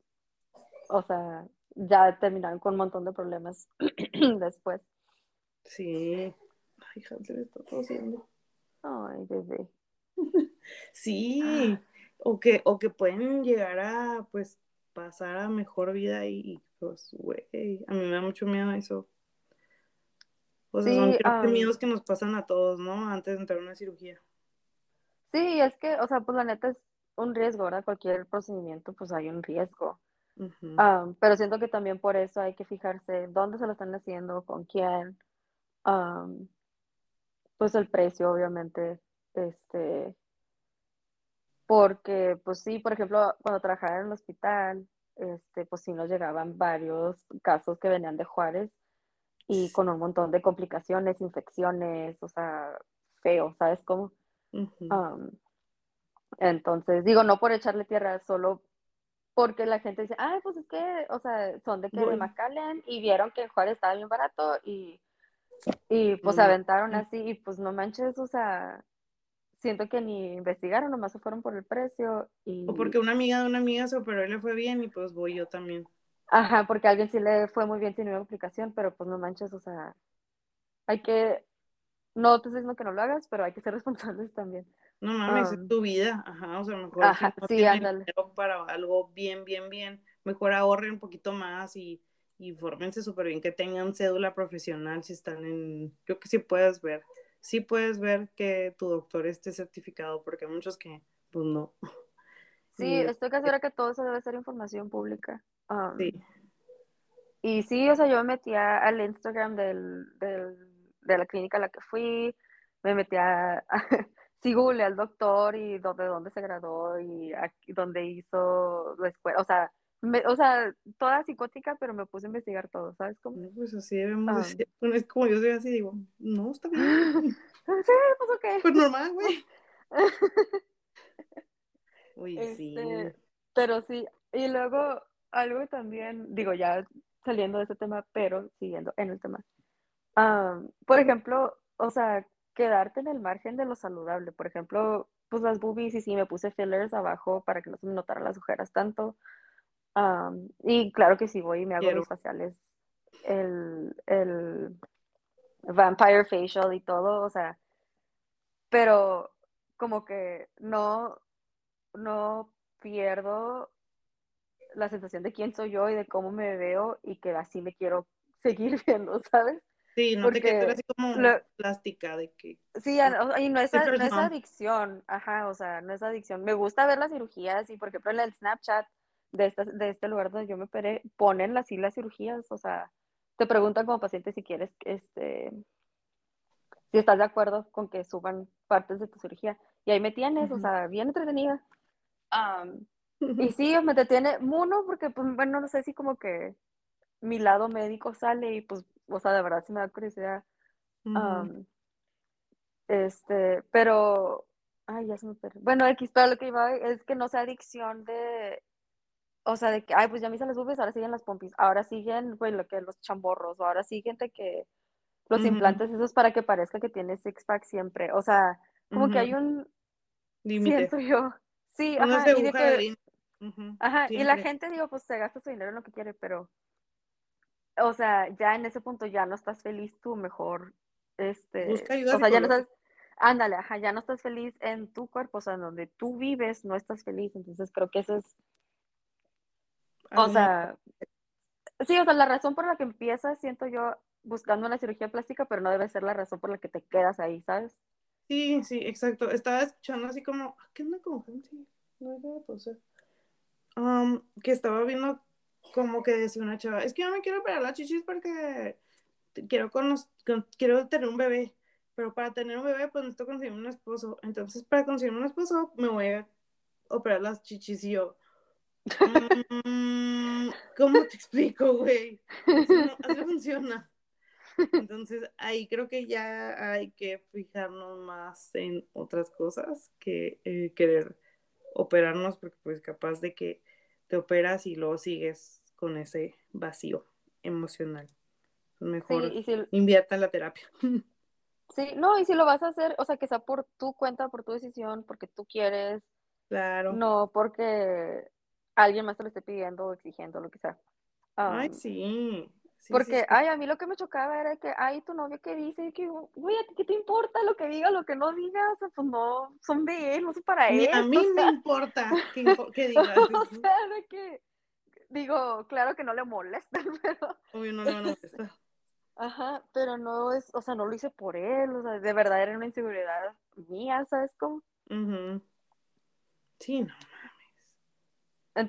o sea, ya terminaron con un montón de problemas después. Sí. Ay, Hansel está tosiendo. Ay, bebé. sí. O que, o que pueden llegar a, pues, pasar a mejor vida y, pues, güey, a mí me da mucho miedo eso. O sea, son creo que miedos que nos pasan a todos, ¿no? Antes de entrar a una cirugía. Sí, es que, o sea, pues la neta es un riesgo, ¿verdad? Cualquier procedimiento, pues hay un riesgo. pero siento que también por eso hay que fijarse dónde se lo están haciendo, con quién. pues el precio, obviamente, este, porque, pues sí, por ejemplo, cuando trabajaba en el hospital, este, pues sí nos llegaban varios casos que venían de Juárez y con un montón de complicaciones, infecciones, o sea, feo, ¿sabes cómo? entonces, digo, no por echarle tierra, solo porque la gente dice, ah, pues es que, o sea, son de que de McAllen y vieron que Juárez estaba bien barato y, y pues aventaron así y pues no manches, o sea, siento que ni investigaron, nomás se fueron por el precio. Y... O porque una amiga de una amiga se operó y le fue bien y pues voy yo también. Ajá, porque a alguien sí le fue muy bien, tiene una aplicación, pero pues no manches, o sea, hay que, no te estoy diciendo que no lo hagas, pero hay que ser responsables también. No mames, es tu vida, ajá, o sea, mejor ajá, si no para algo bien, bien, bien, mejor ahorren un poquito más y, y fórmense súper bien, que tengan cédula profesional si están en, yo que sí puedes ver sí puedes ver que tu doctor esté certificado, porque hay muchos que, pues no. Sí, estoy casi segura que todo eso debe ser información pública. sí. Y sí, o sea, yo me metía al Instagram del, del, de la clínica a la que fui, me metía, a, sí, al doctor y de dónde se graduó y aquí, dónde hizo la escuela, o sea, o sea, toda psicótica, pero me puse a investigar todo, ¿sabes cómo? pues así debemos decir. es como yo soy así, digo, no, está bien. sí, pues ok. Pues normal, güey. Uy, sí. Este, pero sí, y luego algo también, digo, ya saliendo de ese tema, pero siguiendo en el tema. por ejemplo, o sea, quedarte en el margen de lo saludable. Por ejemplo, pues las boobies y sí me puse fillers abajo para que no se me notaran las ojeras tanto y claro que sí voy y me hago mis faciales, el, el vampire facial y todo, o sea, pero como que no, no pierdo la sensación de quién soy yo y de cómo me veo y que así me quiero seguir viendo, ¿sabes? Sí, no te quedes así como plástica de que... Sí, y no es, no es adicción, ajá, o sea, no es adicción. Me gusta ver las cirugías y, por ejemplo, en el Snapchat de, de este lugar donde yo me operé, ponen así las cirugías, o sea, te preguntan como paciente si quieres, este, si estás de acuerdo con que suban partes de tu cirugía. Y ahí me tienes, o sea, bien entretenida. y sí, me detiene, uno, porque, pues, bueno, no sé si como que mi lado médico sale y, pues, o sea, de verdad sí me da curiosidad. este, pero, ay, ya se me perdió. Bueno, X, pero lo que iba es que no sea adicción de, o sea, de que, ay, pues ya me hice las boobies, ahora siguen las pompis, ahora siguen, pues, lo que los chamborros, o ahora siguen de que los implantes esos para que parezca que tiene six pack siempre, o sea, como que hay un límite. Siento yo. Sí, ajá, y de que, ajá, y la gente, digo, pues se gasta su dinero en lo que quiere, pero, o sea, ya en ese punto ya no estás feliz tú, mejor, este, Busca ayuda o sea, ya no estás, ándale, ajá, ya no estás feliz en tu cuerpo, o sea, en donde tú vives no estás feliz, entonces creo que eso es o sea, sí, o sea, la razón por la que empiezas, siento yo, buscando una cirugía plástica, pero no debe ser la razón por la que te quedas ahí, ¿sabes? Sí, sí, exacto. Estaba escuchando así como, ¿qué onda con gente? No debe um, que estaba viendo como que decía una chava, es que yo me quiero operar las chichis porque quiero, quiero tener un bebé, pero para tener un bebé pues necesito conseguir un esposo, entonces para conseguir un esposo me voy a operar las chichis y yo, ¿cómo te explico, güey? Así no funciona. Entonces ahí creo que ya hay que fijarnos más en otras cosas que eh, querer operarnos, porque pues capaz de que te operas y luego sigues con ese vacío emocional. Mejor invierta en la terapia. Sí, no, y si lo vas a hacer, o sea, que sea por tu cuenta, por tu decisión, porque tú quieres. Claro. No porque alguien más te lo esté pidiendo o exigiendo, lo que sea. Ay, sí. Porque, ay, a mí lo que me chocaba era que, ay, tu novio que dice, que, güey, ¿a ti qué te importa lo que diga, lo que no diga? O sea, pues no, son de él, no son para él. A mí me importa que, que digas. o sea, de que, digo, claro que no le molesta, pero. Obvio, no le molesta. Ajá, pero no es, o sea, no lo hice por él, o sea, de verdad era una inseguridad mía, ¿sabes cómo? Sí, no.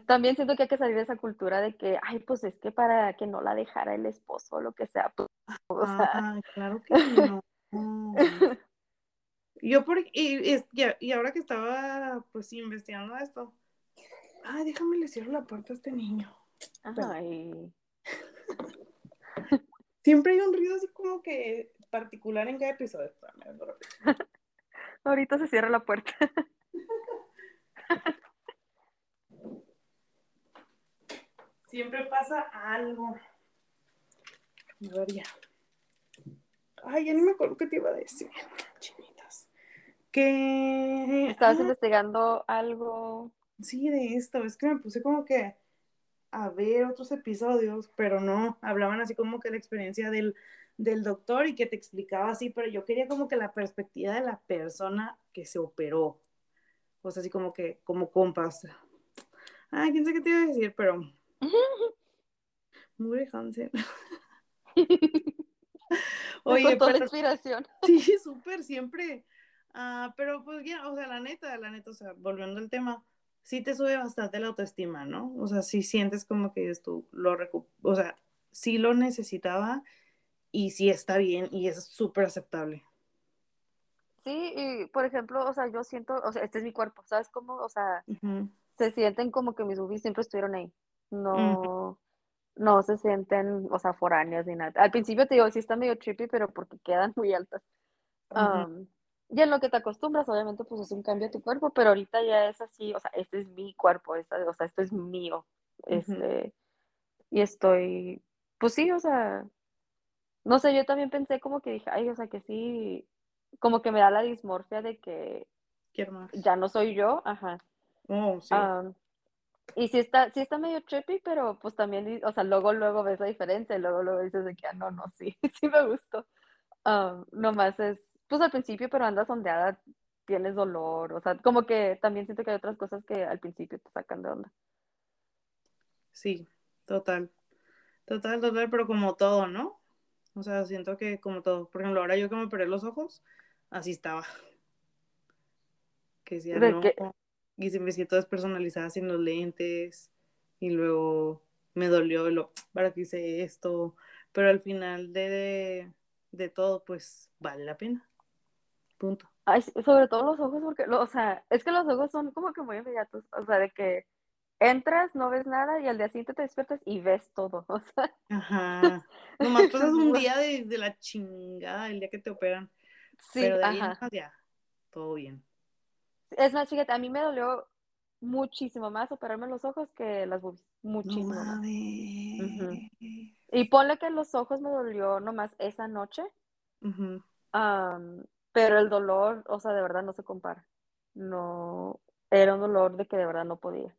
También siento que hay que salir de esa cultura de que, ay, pues es que para que no la dejara el esposo o lo que sea. Pues, o sea... claro que no. Yo por y, y, ahora que estaba pues investigando esto, ay, déjame le cierro la puerta a este niño. Ay. Siempre hay un ruido así como que particular en cada episodio. Ahorita se cierra la puerta. Siempre pasa algo. A ver, ya. Ay, ya ni me acuerdo qué te iba a decir. Chinitas. Que. ¿Estabas investigando algo? Sí, de esto. Es que me puse como que a ver otros episodios, pero no. Hablaban así como que la experiencia del, del doctor y que te explicaba así, pero yo quería como que la perspectiva de la persona que se operó. O sea, así como que, como compas. Ay, quién sé qué te iba a decir, pero muy Hansen. Oye, pero, inspiración. Sí, súper, siempre. Ah, pero pues ya, o sea, la neta, la neta, o sea, volviendo al tema, sí te sube bastante la autoestima, ¿no? O sea, sí sientes como que tú lo o sea, sí lo necesitaba y sí está bien y es súper aceptable. Sí, y por ejemplo, o sea, yo siento, o sea, este es mi cuerpo, ¿sabes cómo? O sea, se sienten como que mis boobies siempre estuvieron ahí no, no se sienten, o sea, foráneas ni nada. Al principio te digo, sí está medio trippy, pero porque quedan muy altas. y en lo que te acostumbras, obviamente, pues es un cambio a tu cuerpo, pero ahorita ya es así, o sea, este es mi cuerpo, esta, o sea, esto es mío. Este, y estoy, pues sí, o sea, no sé, yo también pensé como que dije, ay, o sea, que sí, como que me da la dismorfia de que ya no soy yo, ajá. Oh, sí. Y sí está, sí está medio trippy, pero pues también, o sea, luego, luego ves la diferencia, y luego, luego dices de que, ah, no, no, sí, sí me gustó. Um, nomás es, pues al principio, pero andas ondeada, tienes dolor, o sea, como que también siento que hay otras cosas que al principio te sacan de onda. Sí, total, total, total, pero como todo, ¿no? O sea, siento que como todo, por ejemplo, ahora yo que me operé los ojos, así estaba. Que decía, no, y se me siento despersonalizada sin los lentes y luego me dolió lo para que hice esto, pero al final de, de, todo pues vale la pena. Punto. Ay, sobre todo los ojos, porque, o sea, es que los ojos son como que muy inmediatos, o sea, de que entras, no ves nada y al día siguiente te despiertas y ves todo, o sea. Ajá. Nomás pasas un día de, de, la chingada, el día que te operan. Sí, pero de ahí ya, todo bien. Es más, fíjate, a mí me dolió muchísimo más operarme los ojos que las boobies. Muchísimo más. Y ponle que los ojos me dolió nomás esa noche. pero el dolor, o sea, de verdad no se compara. No, era un dolor de que de verdad no podía.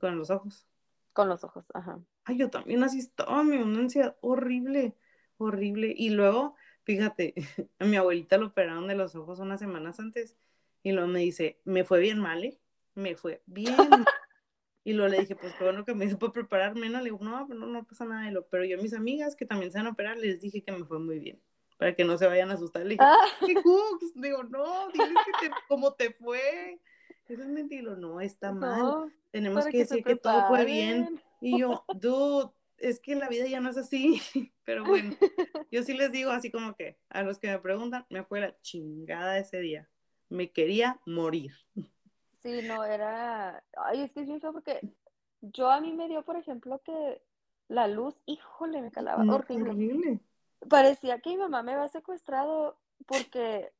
¿Con los ojos? Con los ojos, ajá. Ay, yo también así estaba, mi una ansiedad horrible, horrible. Y luego, fíjate, a mi abuelita lo operaron de los ojos unas semanas antes y luego me dice, me fue bien mal, ¿eh? Me fue bien mal. Y luego le dije, pues qué bueno que me hizo para prepararme, ¿no? Le digo, no, no, no pasa nada de lo. Pero yo a mis amigas que también se van a operar, les dije que me fue muy bien. Para que no se vayan a asustar. Le dije, ah. ¿qué cooks? Digo, no, dile que te, cómo te fue. eso es mentira, no, está mal. No, Tenemos que que decir que todo fue bien. Y yo, dude, es que la vida ya no es así. Pero bueno, yo sí les digo así como que a los que me preguntan, me fue la chingada ese día. Me quería morir. Sí, no, era. Ay, es que es bien feo porque yo a mí me dio, por ejemplo, que la luz, híjole, me calaba No, horrible. horrible. Parecía que mi mamá me había secuestrado porque,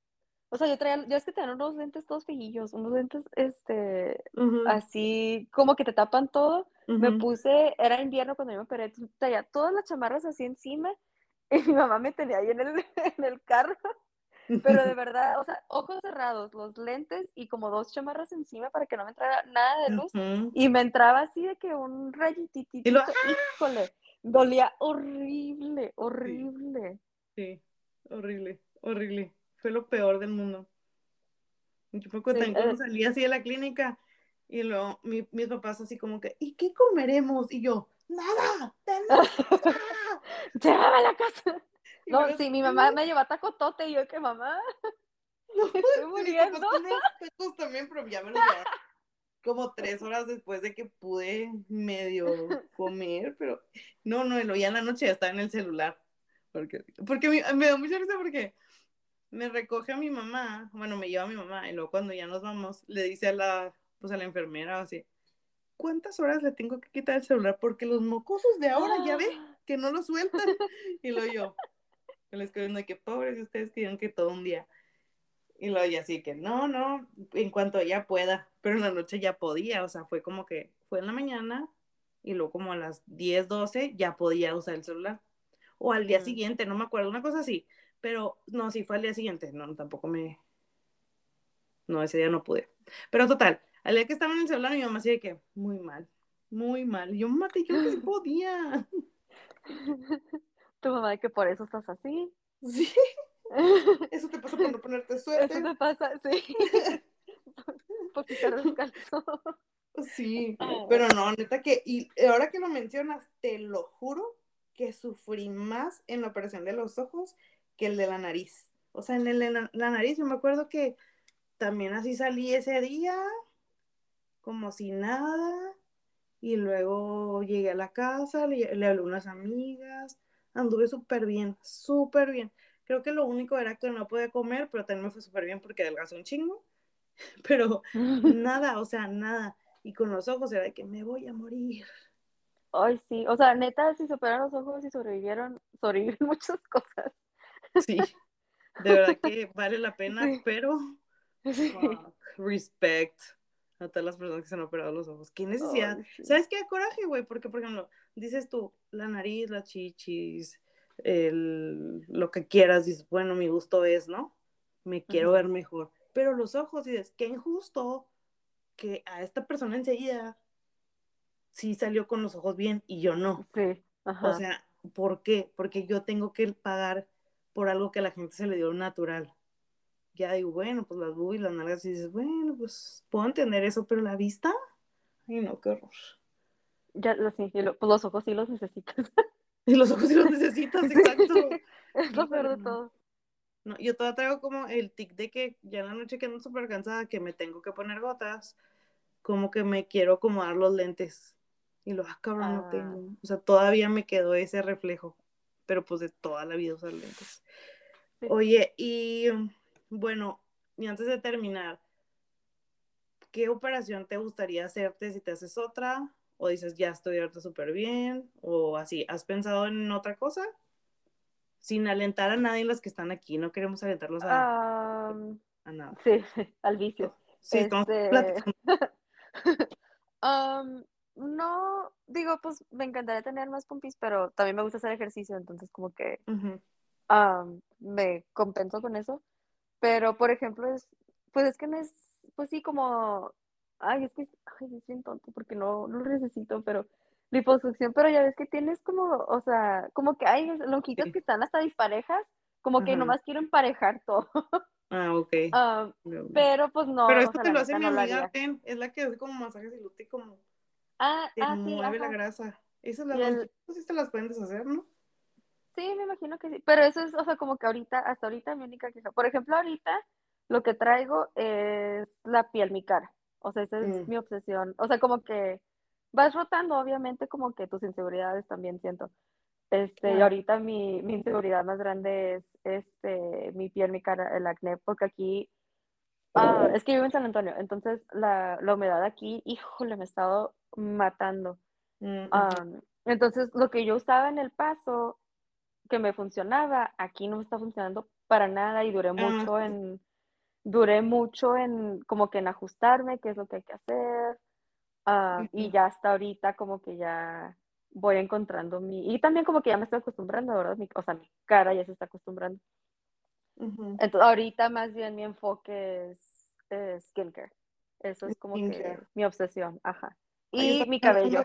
o sea, yo traía, yo es que tenía unos lentes todos fejillos, unos lentes, este, así como que te tapan todo. Me puse, era invierno cuando yo me operé, traía todas las chamarras así encima y mi mamá me tenía ahí en el, en el carro, pero de verdad, o sea, ojos cerrados, los lentes y como dos chamarras encima para que no me entrara nada de luz Ujú. y me entraba así de que un Y rayititito, lo- híjole, dolía horrible, horrible. Sí, horrible, horrible. Fue lo peor del mundo. Yo me acuerdo Sí, eh. salí así de la clínica y luego mi- mis papás así como que, ¿y qué comeremos? Y yo, nada, tenemos nada". Llévame a la casa. No, sí, mi mamá me llevó a tacotote y yo que mamá, No, estoy muriendo. unos tacos también, pero ya me llevaron como tres horas después de que pude medio comer, pero no, no, ya en la noche ya estaba en el celular. Porque, porque mi- me da mucha risa porque me recoge a mi mamá, bueno, me lleva a mi mamá, y luego cuando ya nos vamos, le dice a la, pues a la enfermera así, ¿cuántas horas le tengo que quitar el celular? Porque los mocosos de ahora ya ve que no lo sueltan. Y lo yo, que quedo viendo que pobres ustedes querían que todo un día. Y luego ya así que no, no, en cuanto ella pueda, pero en la noche ya podía, o sea, fue como que fue en la mañana y luego como a las 10, 12 ya podía usar el celular. O al día Mm. siguiente, no me acuerdo, una cosa así. Pero no, sí fue al día siguiente, no, tampoco me... No, ese día no pude. Pero total, al día que estaba en el celular mi mamá así de que muy mal, muy mal. Y yo, mamá, te que sí podía. Tu mamá de que por eso estás así. Sí, eso te pasa por no ponerte Eso suerte. te pasa, sí. Por estar descalzo. Sí, Oh. pero no, neta que, y ahora que lo mencionas, te lo juro que sufrí más en la operación de los ojos que el de la nariz. O sea, en el de la, la nariz, yo me acuerdo que también así salí ese día, como si nada, y luego llegué a la casa, le, le hablé a unas amigas, anduve súper bien, súper bien. Creo que lo único era que no podía comer, pero también me fue súper bien porque adelgazé un chingo. Pero nada, o sea, nada. Y con los ojos era de que me voy a morir. Ay, sí. O sea, neta, si se operaron los ojos y sobrevivieron, sobrevivieron muchas cosas. Sí, de verdad que vale la pena, Sí. pero Sí. fuck, respect a todas las personas que se han operado los ojos. ¿Qué necesidad? Sí. ¿Sabes qué? Coraje, güey, porque, por ejemplo, dices tú, la nariz, las chichis, el, lo que quieras, dices, bueno, mi gusto es, ¿no? Me quiero ver mejor. Pero los ojos, dices, qué injusto que a esta persona enseguida sí salió con los ojos bien y yo no. Sí. Ajá. O sea, ¿por qué? Porque yo tengo que pagar por algo que a la gente se le dio natural. Ya digo, bueno, pues las boobies, las nalgas, y dices, bueno, pues puedo entender eso, pero la vista, ay no, qué horror. Ya, sí, lo- pues los ojos sí los necesitas. Y los ojos sí los necesitas, exacto. Es lo peor de todo. No, yo todavía traigo como el tic de que ya en la noche que ando súper cansada, que me tengo que poner gotas, como que me quiero acomodar los lentes. Y lo, ah, cabrón, no Ah. tengo. O sea, todavía me quedó ese reflejo, pero pues de toda la vida usar lentes. Sí. Oye, y bueno, y antes de terminar, ¿qué operación te gustaría hacerte si te haces otra? O dices, ya estoy ahorita súper bien, o así, ¿has pensado en otra cosa? Sin alentar a nadie los que están aquí, no queremos alentarlos a, Am, a nada. sí, al vicio. Sí, estamos Este, platicando. am, no, digo, pues me encantaría tener más pompis, pero también me gusta hacer ejercicio, entonces como que me compenso con eso. Pero, por ejemplo, es, pues es que no es, pues sí, como, ay, es que, ay, es bien tonto porque no, no lo necesito, pero liposucción, pero ya ves que tienes como, o sea, como que hay lonjitas Sí. que están hasta disparejas, como que nomás quiero emparejar todo. Ah, ok. No. pero pues no, Pero esto te lo hace mi amiga. Ten, es la que hace como masajes y lute como Ah, te ah, sí, mueve la grasa. Esas las el- lonjitas sí te las pueden deshacer, ¿no? Sí, me imagino que sí. Pero eso es, o sea, como que ahorita, hasta ahorita mi única queja. Por ejemplo, ahorita lo que traigo es la piel, mi cara. O sea, esa es Mm. mi obsesión. O sea, como que vas rotando, obviamente, como que tus inseguridades también siento. Este, y ahorita mi, mi inseguridad más grande es este, mi piel, mi cara, el acné, porque aquí, ah, es que vivo en San Antonio, entonces la, la humedad aquí, híjole, me ha estado matando. Mm, ujú. Am, entonces, lo que yo usaba en El Paso, que me funcionaba, aquí no me está funcionando para nada y duré Ah, mucho en, duré mucho en, como que en ajustarme, qué es lo que hay que hacer. Ah, y Ujú. ya hasta ahorita como que ya voy encontrando mi... Y también como que ya me estoy acostumbrando, ¿verdad? Mi- o sea, mi cara ya se está acostumbrando. Ujú. Entonces, ahorita más bien mi enfoque es, es skincare. Eso es como que Skincare. mi obsesión, ajá. Ay, Y estaba mi cabello.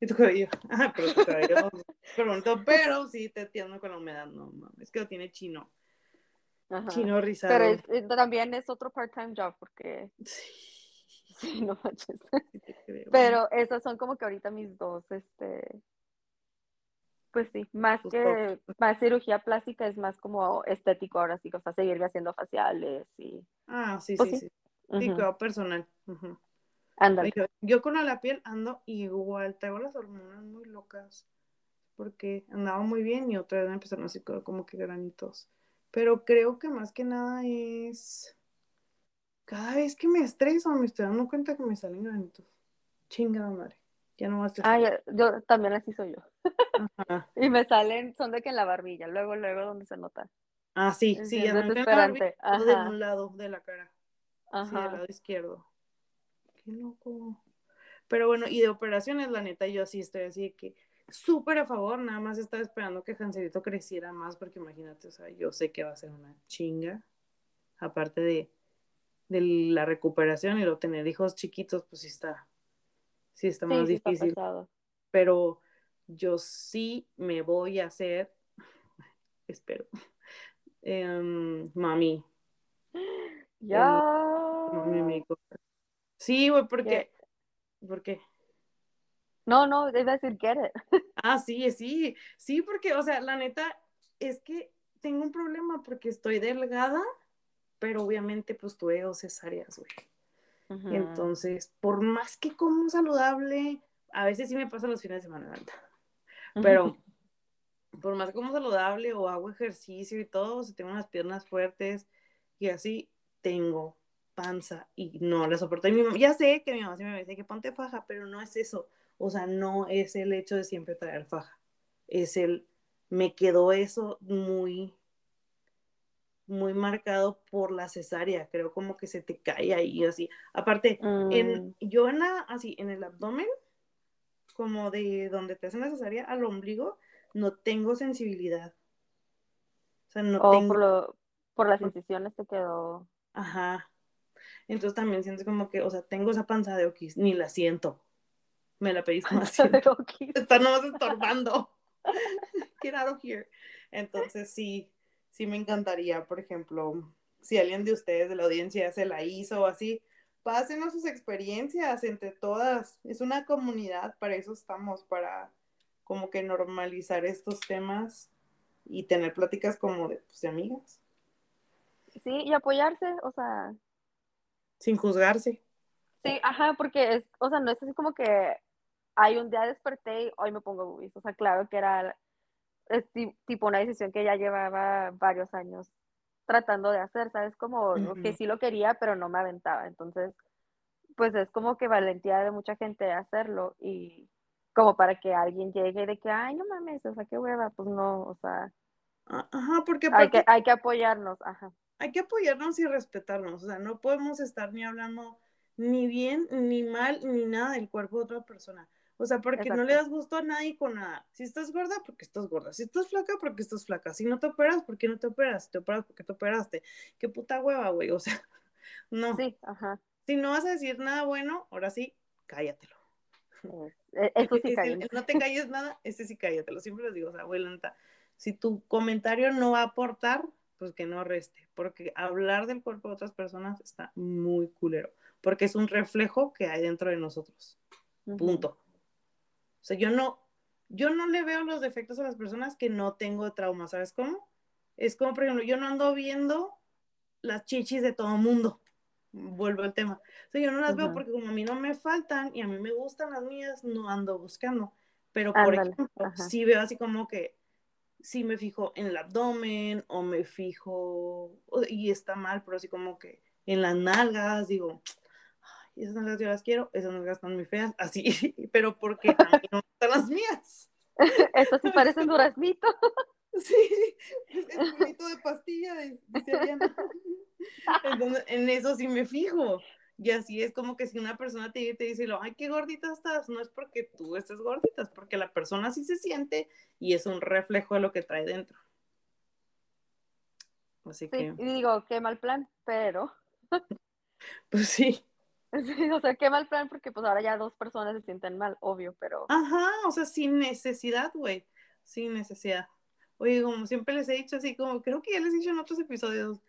Y tu cabello. Ajá, pero tu cabello no es súper bonito, pero sí te entiendo con la humedad, no mames, que lo tiene chino. Ajá. Chino rizado. Pero es- también es otro part-time job porque, Sí, sí, no manches. sí. Pero esas son como que ahorita mis dos, este, pues sí, más que, más cirugía plástica es más como estético ahora sí, o sea, seguirme haciendo faciales y, Ah, sí, pues sí, sí. sí. Sí, ujú, cuidado personal. Ujú. Ándale. Yo, yo con la piel ando igual, traigo las hormonas muy locas, porque andaba muy bien y otra vez me empezaron así co- como que granitos. Pero creo que más que nada es, cada vez que me estreso me estoy dando cuenta que me salen granitos. Chingada madre, ya no más Ah, ya, yo también así soy yo. Ajá. Y me salen, son de que en la barbilla, luego, luego donde se nota. Ah, sí, Es sí, bien ya no desesperante. todo de Ajá, un lado de la cara, sí, del ajá. lado izquierdo. Qué loco. Pero bueno, y de operaciones, la neta, yo sí estoy así de que súper a favor, nada más estaba esperando que Hanselito creciera más, porque imagínate, o sea, yo sé que va a ser una chinga, aparte de, de la recuperación y lo tener hijos chiquitos, pues sí está, sí está Sí, más sí difícil, pero yo sí me voy a hacer, espero, em, mami, Ya. mami makeover. Sí, güey, porque, ¿por qué? No, no, iba a decir get it. Ah, sí, sí, sí, porque, o sea, la neta, es que tengo un problema porque estoy delgada, pero obviamente pues tuve dos cesáreas, güey. Entonces, por más que como saludable, a veces sí me pasa los fines de semana, la neta, pero por más que como saludable o hago ejercicio y todo, sea, tengo unas piernas fuertes y así, tengo panza y no la soporto. Y mi mamá- ya sé que mi mamá sí me dice que ponte faja, pero no es eso. O sea, no es el hecho de siempre traer faja. Es el, me quedó eso muy, muy marcado por la cesárea. Creo como que se te cae ahí así. Aparte, en, Mm, yo en la, así, en el abdomen, como de donde te hacen la cesárea, al ombligo, no tengo sensibilidad. O sea, no tengo, por lo, por las incisiones te quedó. ajá. Entonces también siento como que, o sea, tengo esa panza de oquis, ni la siento. Me la pedís más. Está nomás estorbando. Get out of here. Entonces sí, sí me encantaría, por ejemplo, si alguien de ustedes de la audiencia se la hizo o así, pásenos sus experiencias entre todas. Es una comunidad, para eso estamos, para como que normalizar estos temas y tener pláticas como de, pues, de amigas, Sí, y apoyarse, o sea, sin juzgarse. sí, ajá, porque es, o sea, no es así como que hay un día desperté y hoy me pongo boobies. O sea, claro que era es ti- tipo una decisión que ya llevaba varios años tratando de hacer, ¿sabes? Como que sí lo quería, pero no me aventaba. Entonces, pues es como que valentía de mucha gente hacerlo y como para que alguien llegue de que, ay, no mames, o sea, qué hueva, pues no, o sea, Ajá, porque hay aparte que, hay que apoyarnos, ajá. Hay que apoyarnos y respetarnos. O sea, no podemos estar ni hablando ni bien, ni mal, ni nada del cuerpo de otra persona. O sea, porque no le das gusto a nadie con nada. Si estás gorda, porque estás gorda. Si estás flaca, porque estás flaca. Si no te operas, ¿por qué no te operas? Si te operas, ¿por qué te operaste? Qué puta hueva, güey. O sea, no. Sí, ajá. Si no vas a decir nada bueno, ahora sí, cállatelo. Es- e- eso sí el no te calles nada, ese sí cállatelo. Siempre les digo, o sea, güey, la neta, si tu comentario no va a aportar, pues que no reste. Porque hablar del cuerpo de otras personas está muy culero. Porque es un reflejo que hay dentro de nosotros. Punto. O sea, yo no, yo no le veo los defectos a las personas que no tengo trauma, ¿sabes cómo? Es como, por ejemplo, yo no ando viendo las chichis de todo mundo. vuelvo al tema. O sea, yo no las veo porque como a mí no me faltan y a mí me gustan las mías, no ando buscando. Pero, por Ándale, ejemplo, ajá. sí veo así como que, sí me fijo en el abdomen o me fijo, y está mal, pero así como que en las nalgas, digo, "Ay, esas nalgas yo las quiero, esas nalgas están muy feas, así, pero porque a mí no me gustan las mías. Estos sí parecen duraznito. Sí, es culito de pastilla, dice Ariana. Entonces, en eso sí me fijo. Y así es como que si una persona te, te dice, ay, qué gordita estás, no es porque tú estés gordita, es porque la persona así se siente y es un reflejo de lo que trae dentro. Así Sí, que, y digo, qué mal plan, pero, pues sí. sí, o sea, qué mal plan porque pues ahora ya dos personas se sienten mal, obvio, pero Ajá, o sea, sin necesidad, güey. Sin necesidad. Oye, como siempre les he dicho, así como creo que ya les he dicho en otros episodios,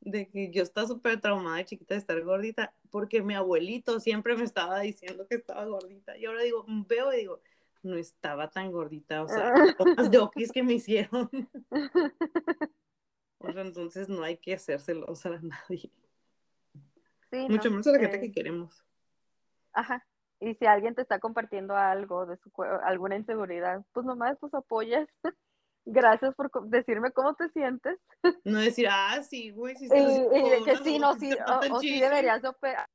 de que yo estaba súper traumada de chiquita de estar gordita, porque mi abuelito siempre me estaba diciendo que estaba gordita. Y ahora digo, veo y digo, no estaba tan gordita, o sea, las doquis que me hicieron. O sea, entonces no hay que hacérselos a nadie. sí, Mucho no, menos a la gente eh, que queremos. Ajá. Y si alguien te está compartiendo algo de su alguna inseguridad, pues nomás pues apoyas. Gracias por decirme cómo te sientes. No decir, ah, sí, güey, si Y, de que sí, no, sí, o, sí deberías de operarte,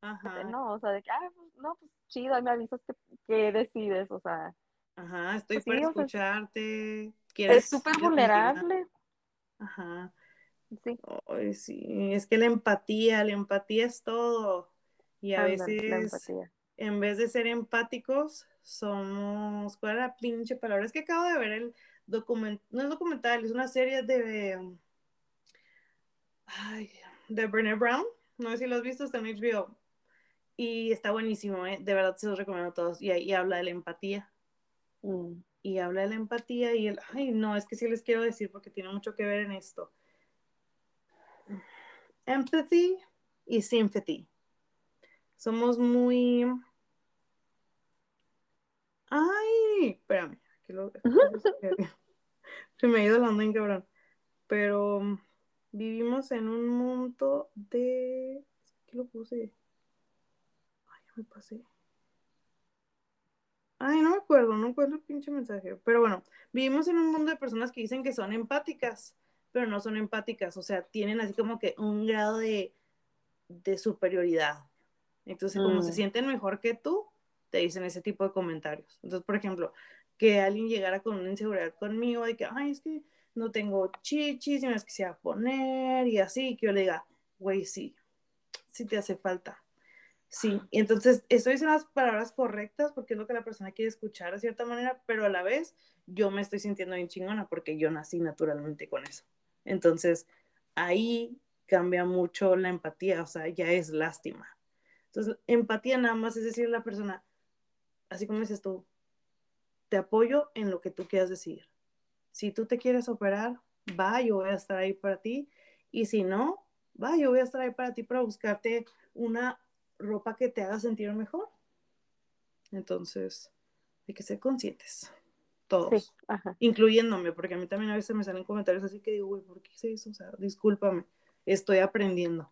Ajá, ¿no? O sea, de que, ah, pues, no, pues chido, ahí me avisas que, que decides, o sea, ajá, estoy pues sí, para es- escucharte. es ¿Quieres súper la tranquilidad? vulnerable, Ajá. sí, Ay, sí, es que la empatía, la empatía es todo. Y a veces, en vez de ser empáticos, somos. ¿Cuál era la pinche palabra? Es que acabo de ver el documental, no es documental, es una serie de. Ay, de Brené Brown. No sé si lo has visto, está en HBO. Y está buenísimo, ¿eh? De verdad se los recomiendo a todos. Y ahí habla de la empatía. Mm. Y habla de la empatía y el. Ay, no, es que sí les quiero decir porque tiene mucho que ver en esto. Empathy y sympathy. Somos muy. Ay, espérame. Aquí lo... Se me ha ido la onda en cabrón. Pero um, vivimos en un mundo de. ¿Qué lo puse? Ay, ya me pasé. Ay, no me acuerdo, no encuentro el pinche mensaje. Pero bueno, vivimos en un mundo de personas que dicen que son empáticas, pero no son empáticas. O sea, tienen así como que un grado de, de superioridad. Entonces, como se Mm. sienten mejor que tú, te dicen ese tipo de comentarios. Entonces, por ejemplo, que alguien llegara con una inseguridad conmigo de que, ay, es que no tengo chichis y me las quisiera poner y así, que yo le diga, güey, sí, sí te hace falta. Sí, y entonces estoy diciendo las palabras correctas porque es lo que la persona quiere escuchar de cierta manera, pero a la vez yo me estoy sintiendo bien chingona porque yo nací naturalmente con eso. Entonces, ahí cambia mucho la empatía, o sea, ya es lástima. Entonces, empatía nada más es decir a la persona, así como dices tú, te apoyo en lo que tú quieras decir. Si tú te quieres operar, va, yo voy a estar ahí para ti. Y si no, va, yo voy a estar ahí para ti para buscarte una ropa que te haga sentir mejor. Entonces, hay que ser conscientes, todos, Sí, ajá. incluyéndome, porque a mí también a veces me salen comentarios así que digo, güey, ¿por qué hice eso? O sea, discúlpame, estoy aprendiendo.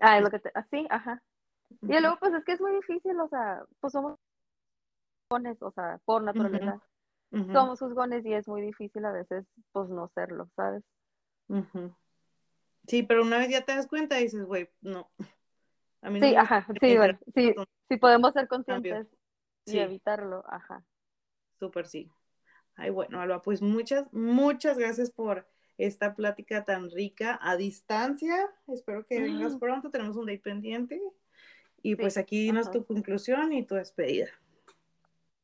Ah, es lo que te, así, ajá. Y luego, pues es que es muy difícil, o sea, pues somos juzgones, o sea, por naturaleza. Somos juzgones y es muy difícil a veces, pues no serlo, ¿sabes? Sí, pero una vez ya te das cuenta, dices, güey, no. A mí no Sí, ajá, sí, bueno, sí, sí podemos ser conscientes y evitarlo, ajá. Súper sí. Ay, bueno, Alba, pues muchas, muchas gracias por esta plática tan rica a distancia. Espero que vengas pronto. Tenemos un day pendiente. Y Sí, pues aquí dinos tu conclusión y tu despedida.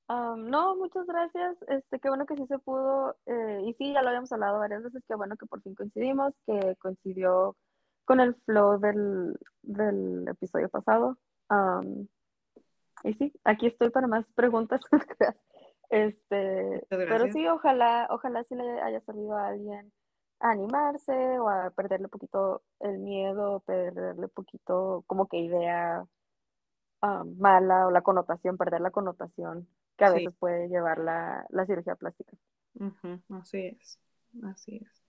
Am, no, muchas gracias. Este, qué bueno que sí se pudo. eh, y sí, ya lo habíamos hablado varias veces. Qué bueno que por fin coincidimos, que coincidió con el flow del, del episodio pasado. Y sí, aquí estoy para más preguntas. Este, pero sí, ojalá, ojalá sí le haya servido a alguien a animarse o a perderle poquito el miedo, perderle poquito como que idea mala o la connotación, perder la connotación que a Sí. veces puede llevar la, la cirugía plástica. Ujú, Así es. Así es.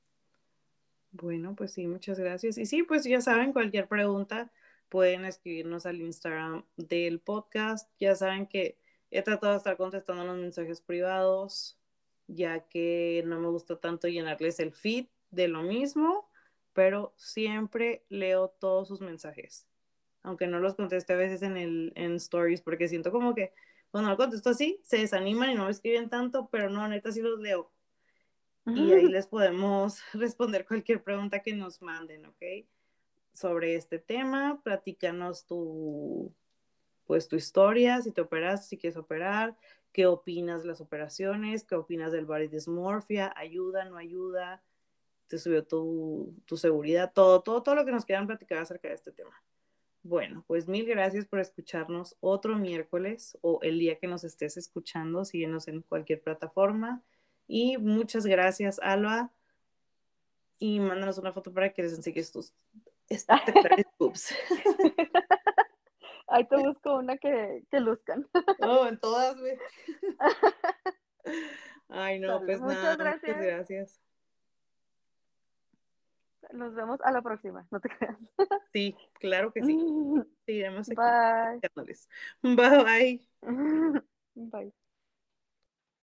Bueno, pues sí, muchas gracias. Y sí, pues ya saben, cualquier pregunta pueden escribirnos al Instagram del podcast. Ya saben que he tratado de estar contestando los mensajes privados, ya que no me gusta tanto llenarles el feed de lo mismo, pero siempre leo todos sus mensajes. Aunque no los conteste a veces en el en stories, porque siento como que cuando lo contesto así, se desaniman y no me escriben tanto, pero no, neta sí los leo. Y ahí les podemos responder cualquier pregunta que nos manden, ¿ok? Sobre este tema, platícanos tu, pues tu historia, si te operas, si quieres operar, qué opinas de las operaciones, qué opinas del body dysmorphia, ayuda, no ayuda, te subió tu, tu seguridad, todo, todo, todo lo que nos quieran platicar acerca de este tema. Bueno, pues mil gracias por escucharnos otro miércoles o el día que nos estés escuchando. Síguenos en cualquier plataforma. Y muchas gracias, Alba. Y mándanos una foto para que les enseñes tus espectaculares boobs. Ahí te busco una que, que luzcan. Oh, en todas, güey. Ay, no, pues nada. Gracias. Muchas gracias. Nos vemos a la próxima, no te creas. Sí, claro que sí. Seguiremos aquí. Bye. Bye, bye. Bye.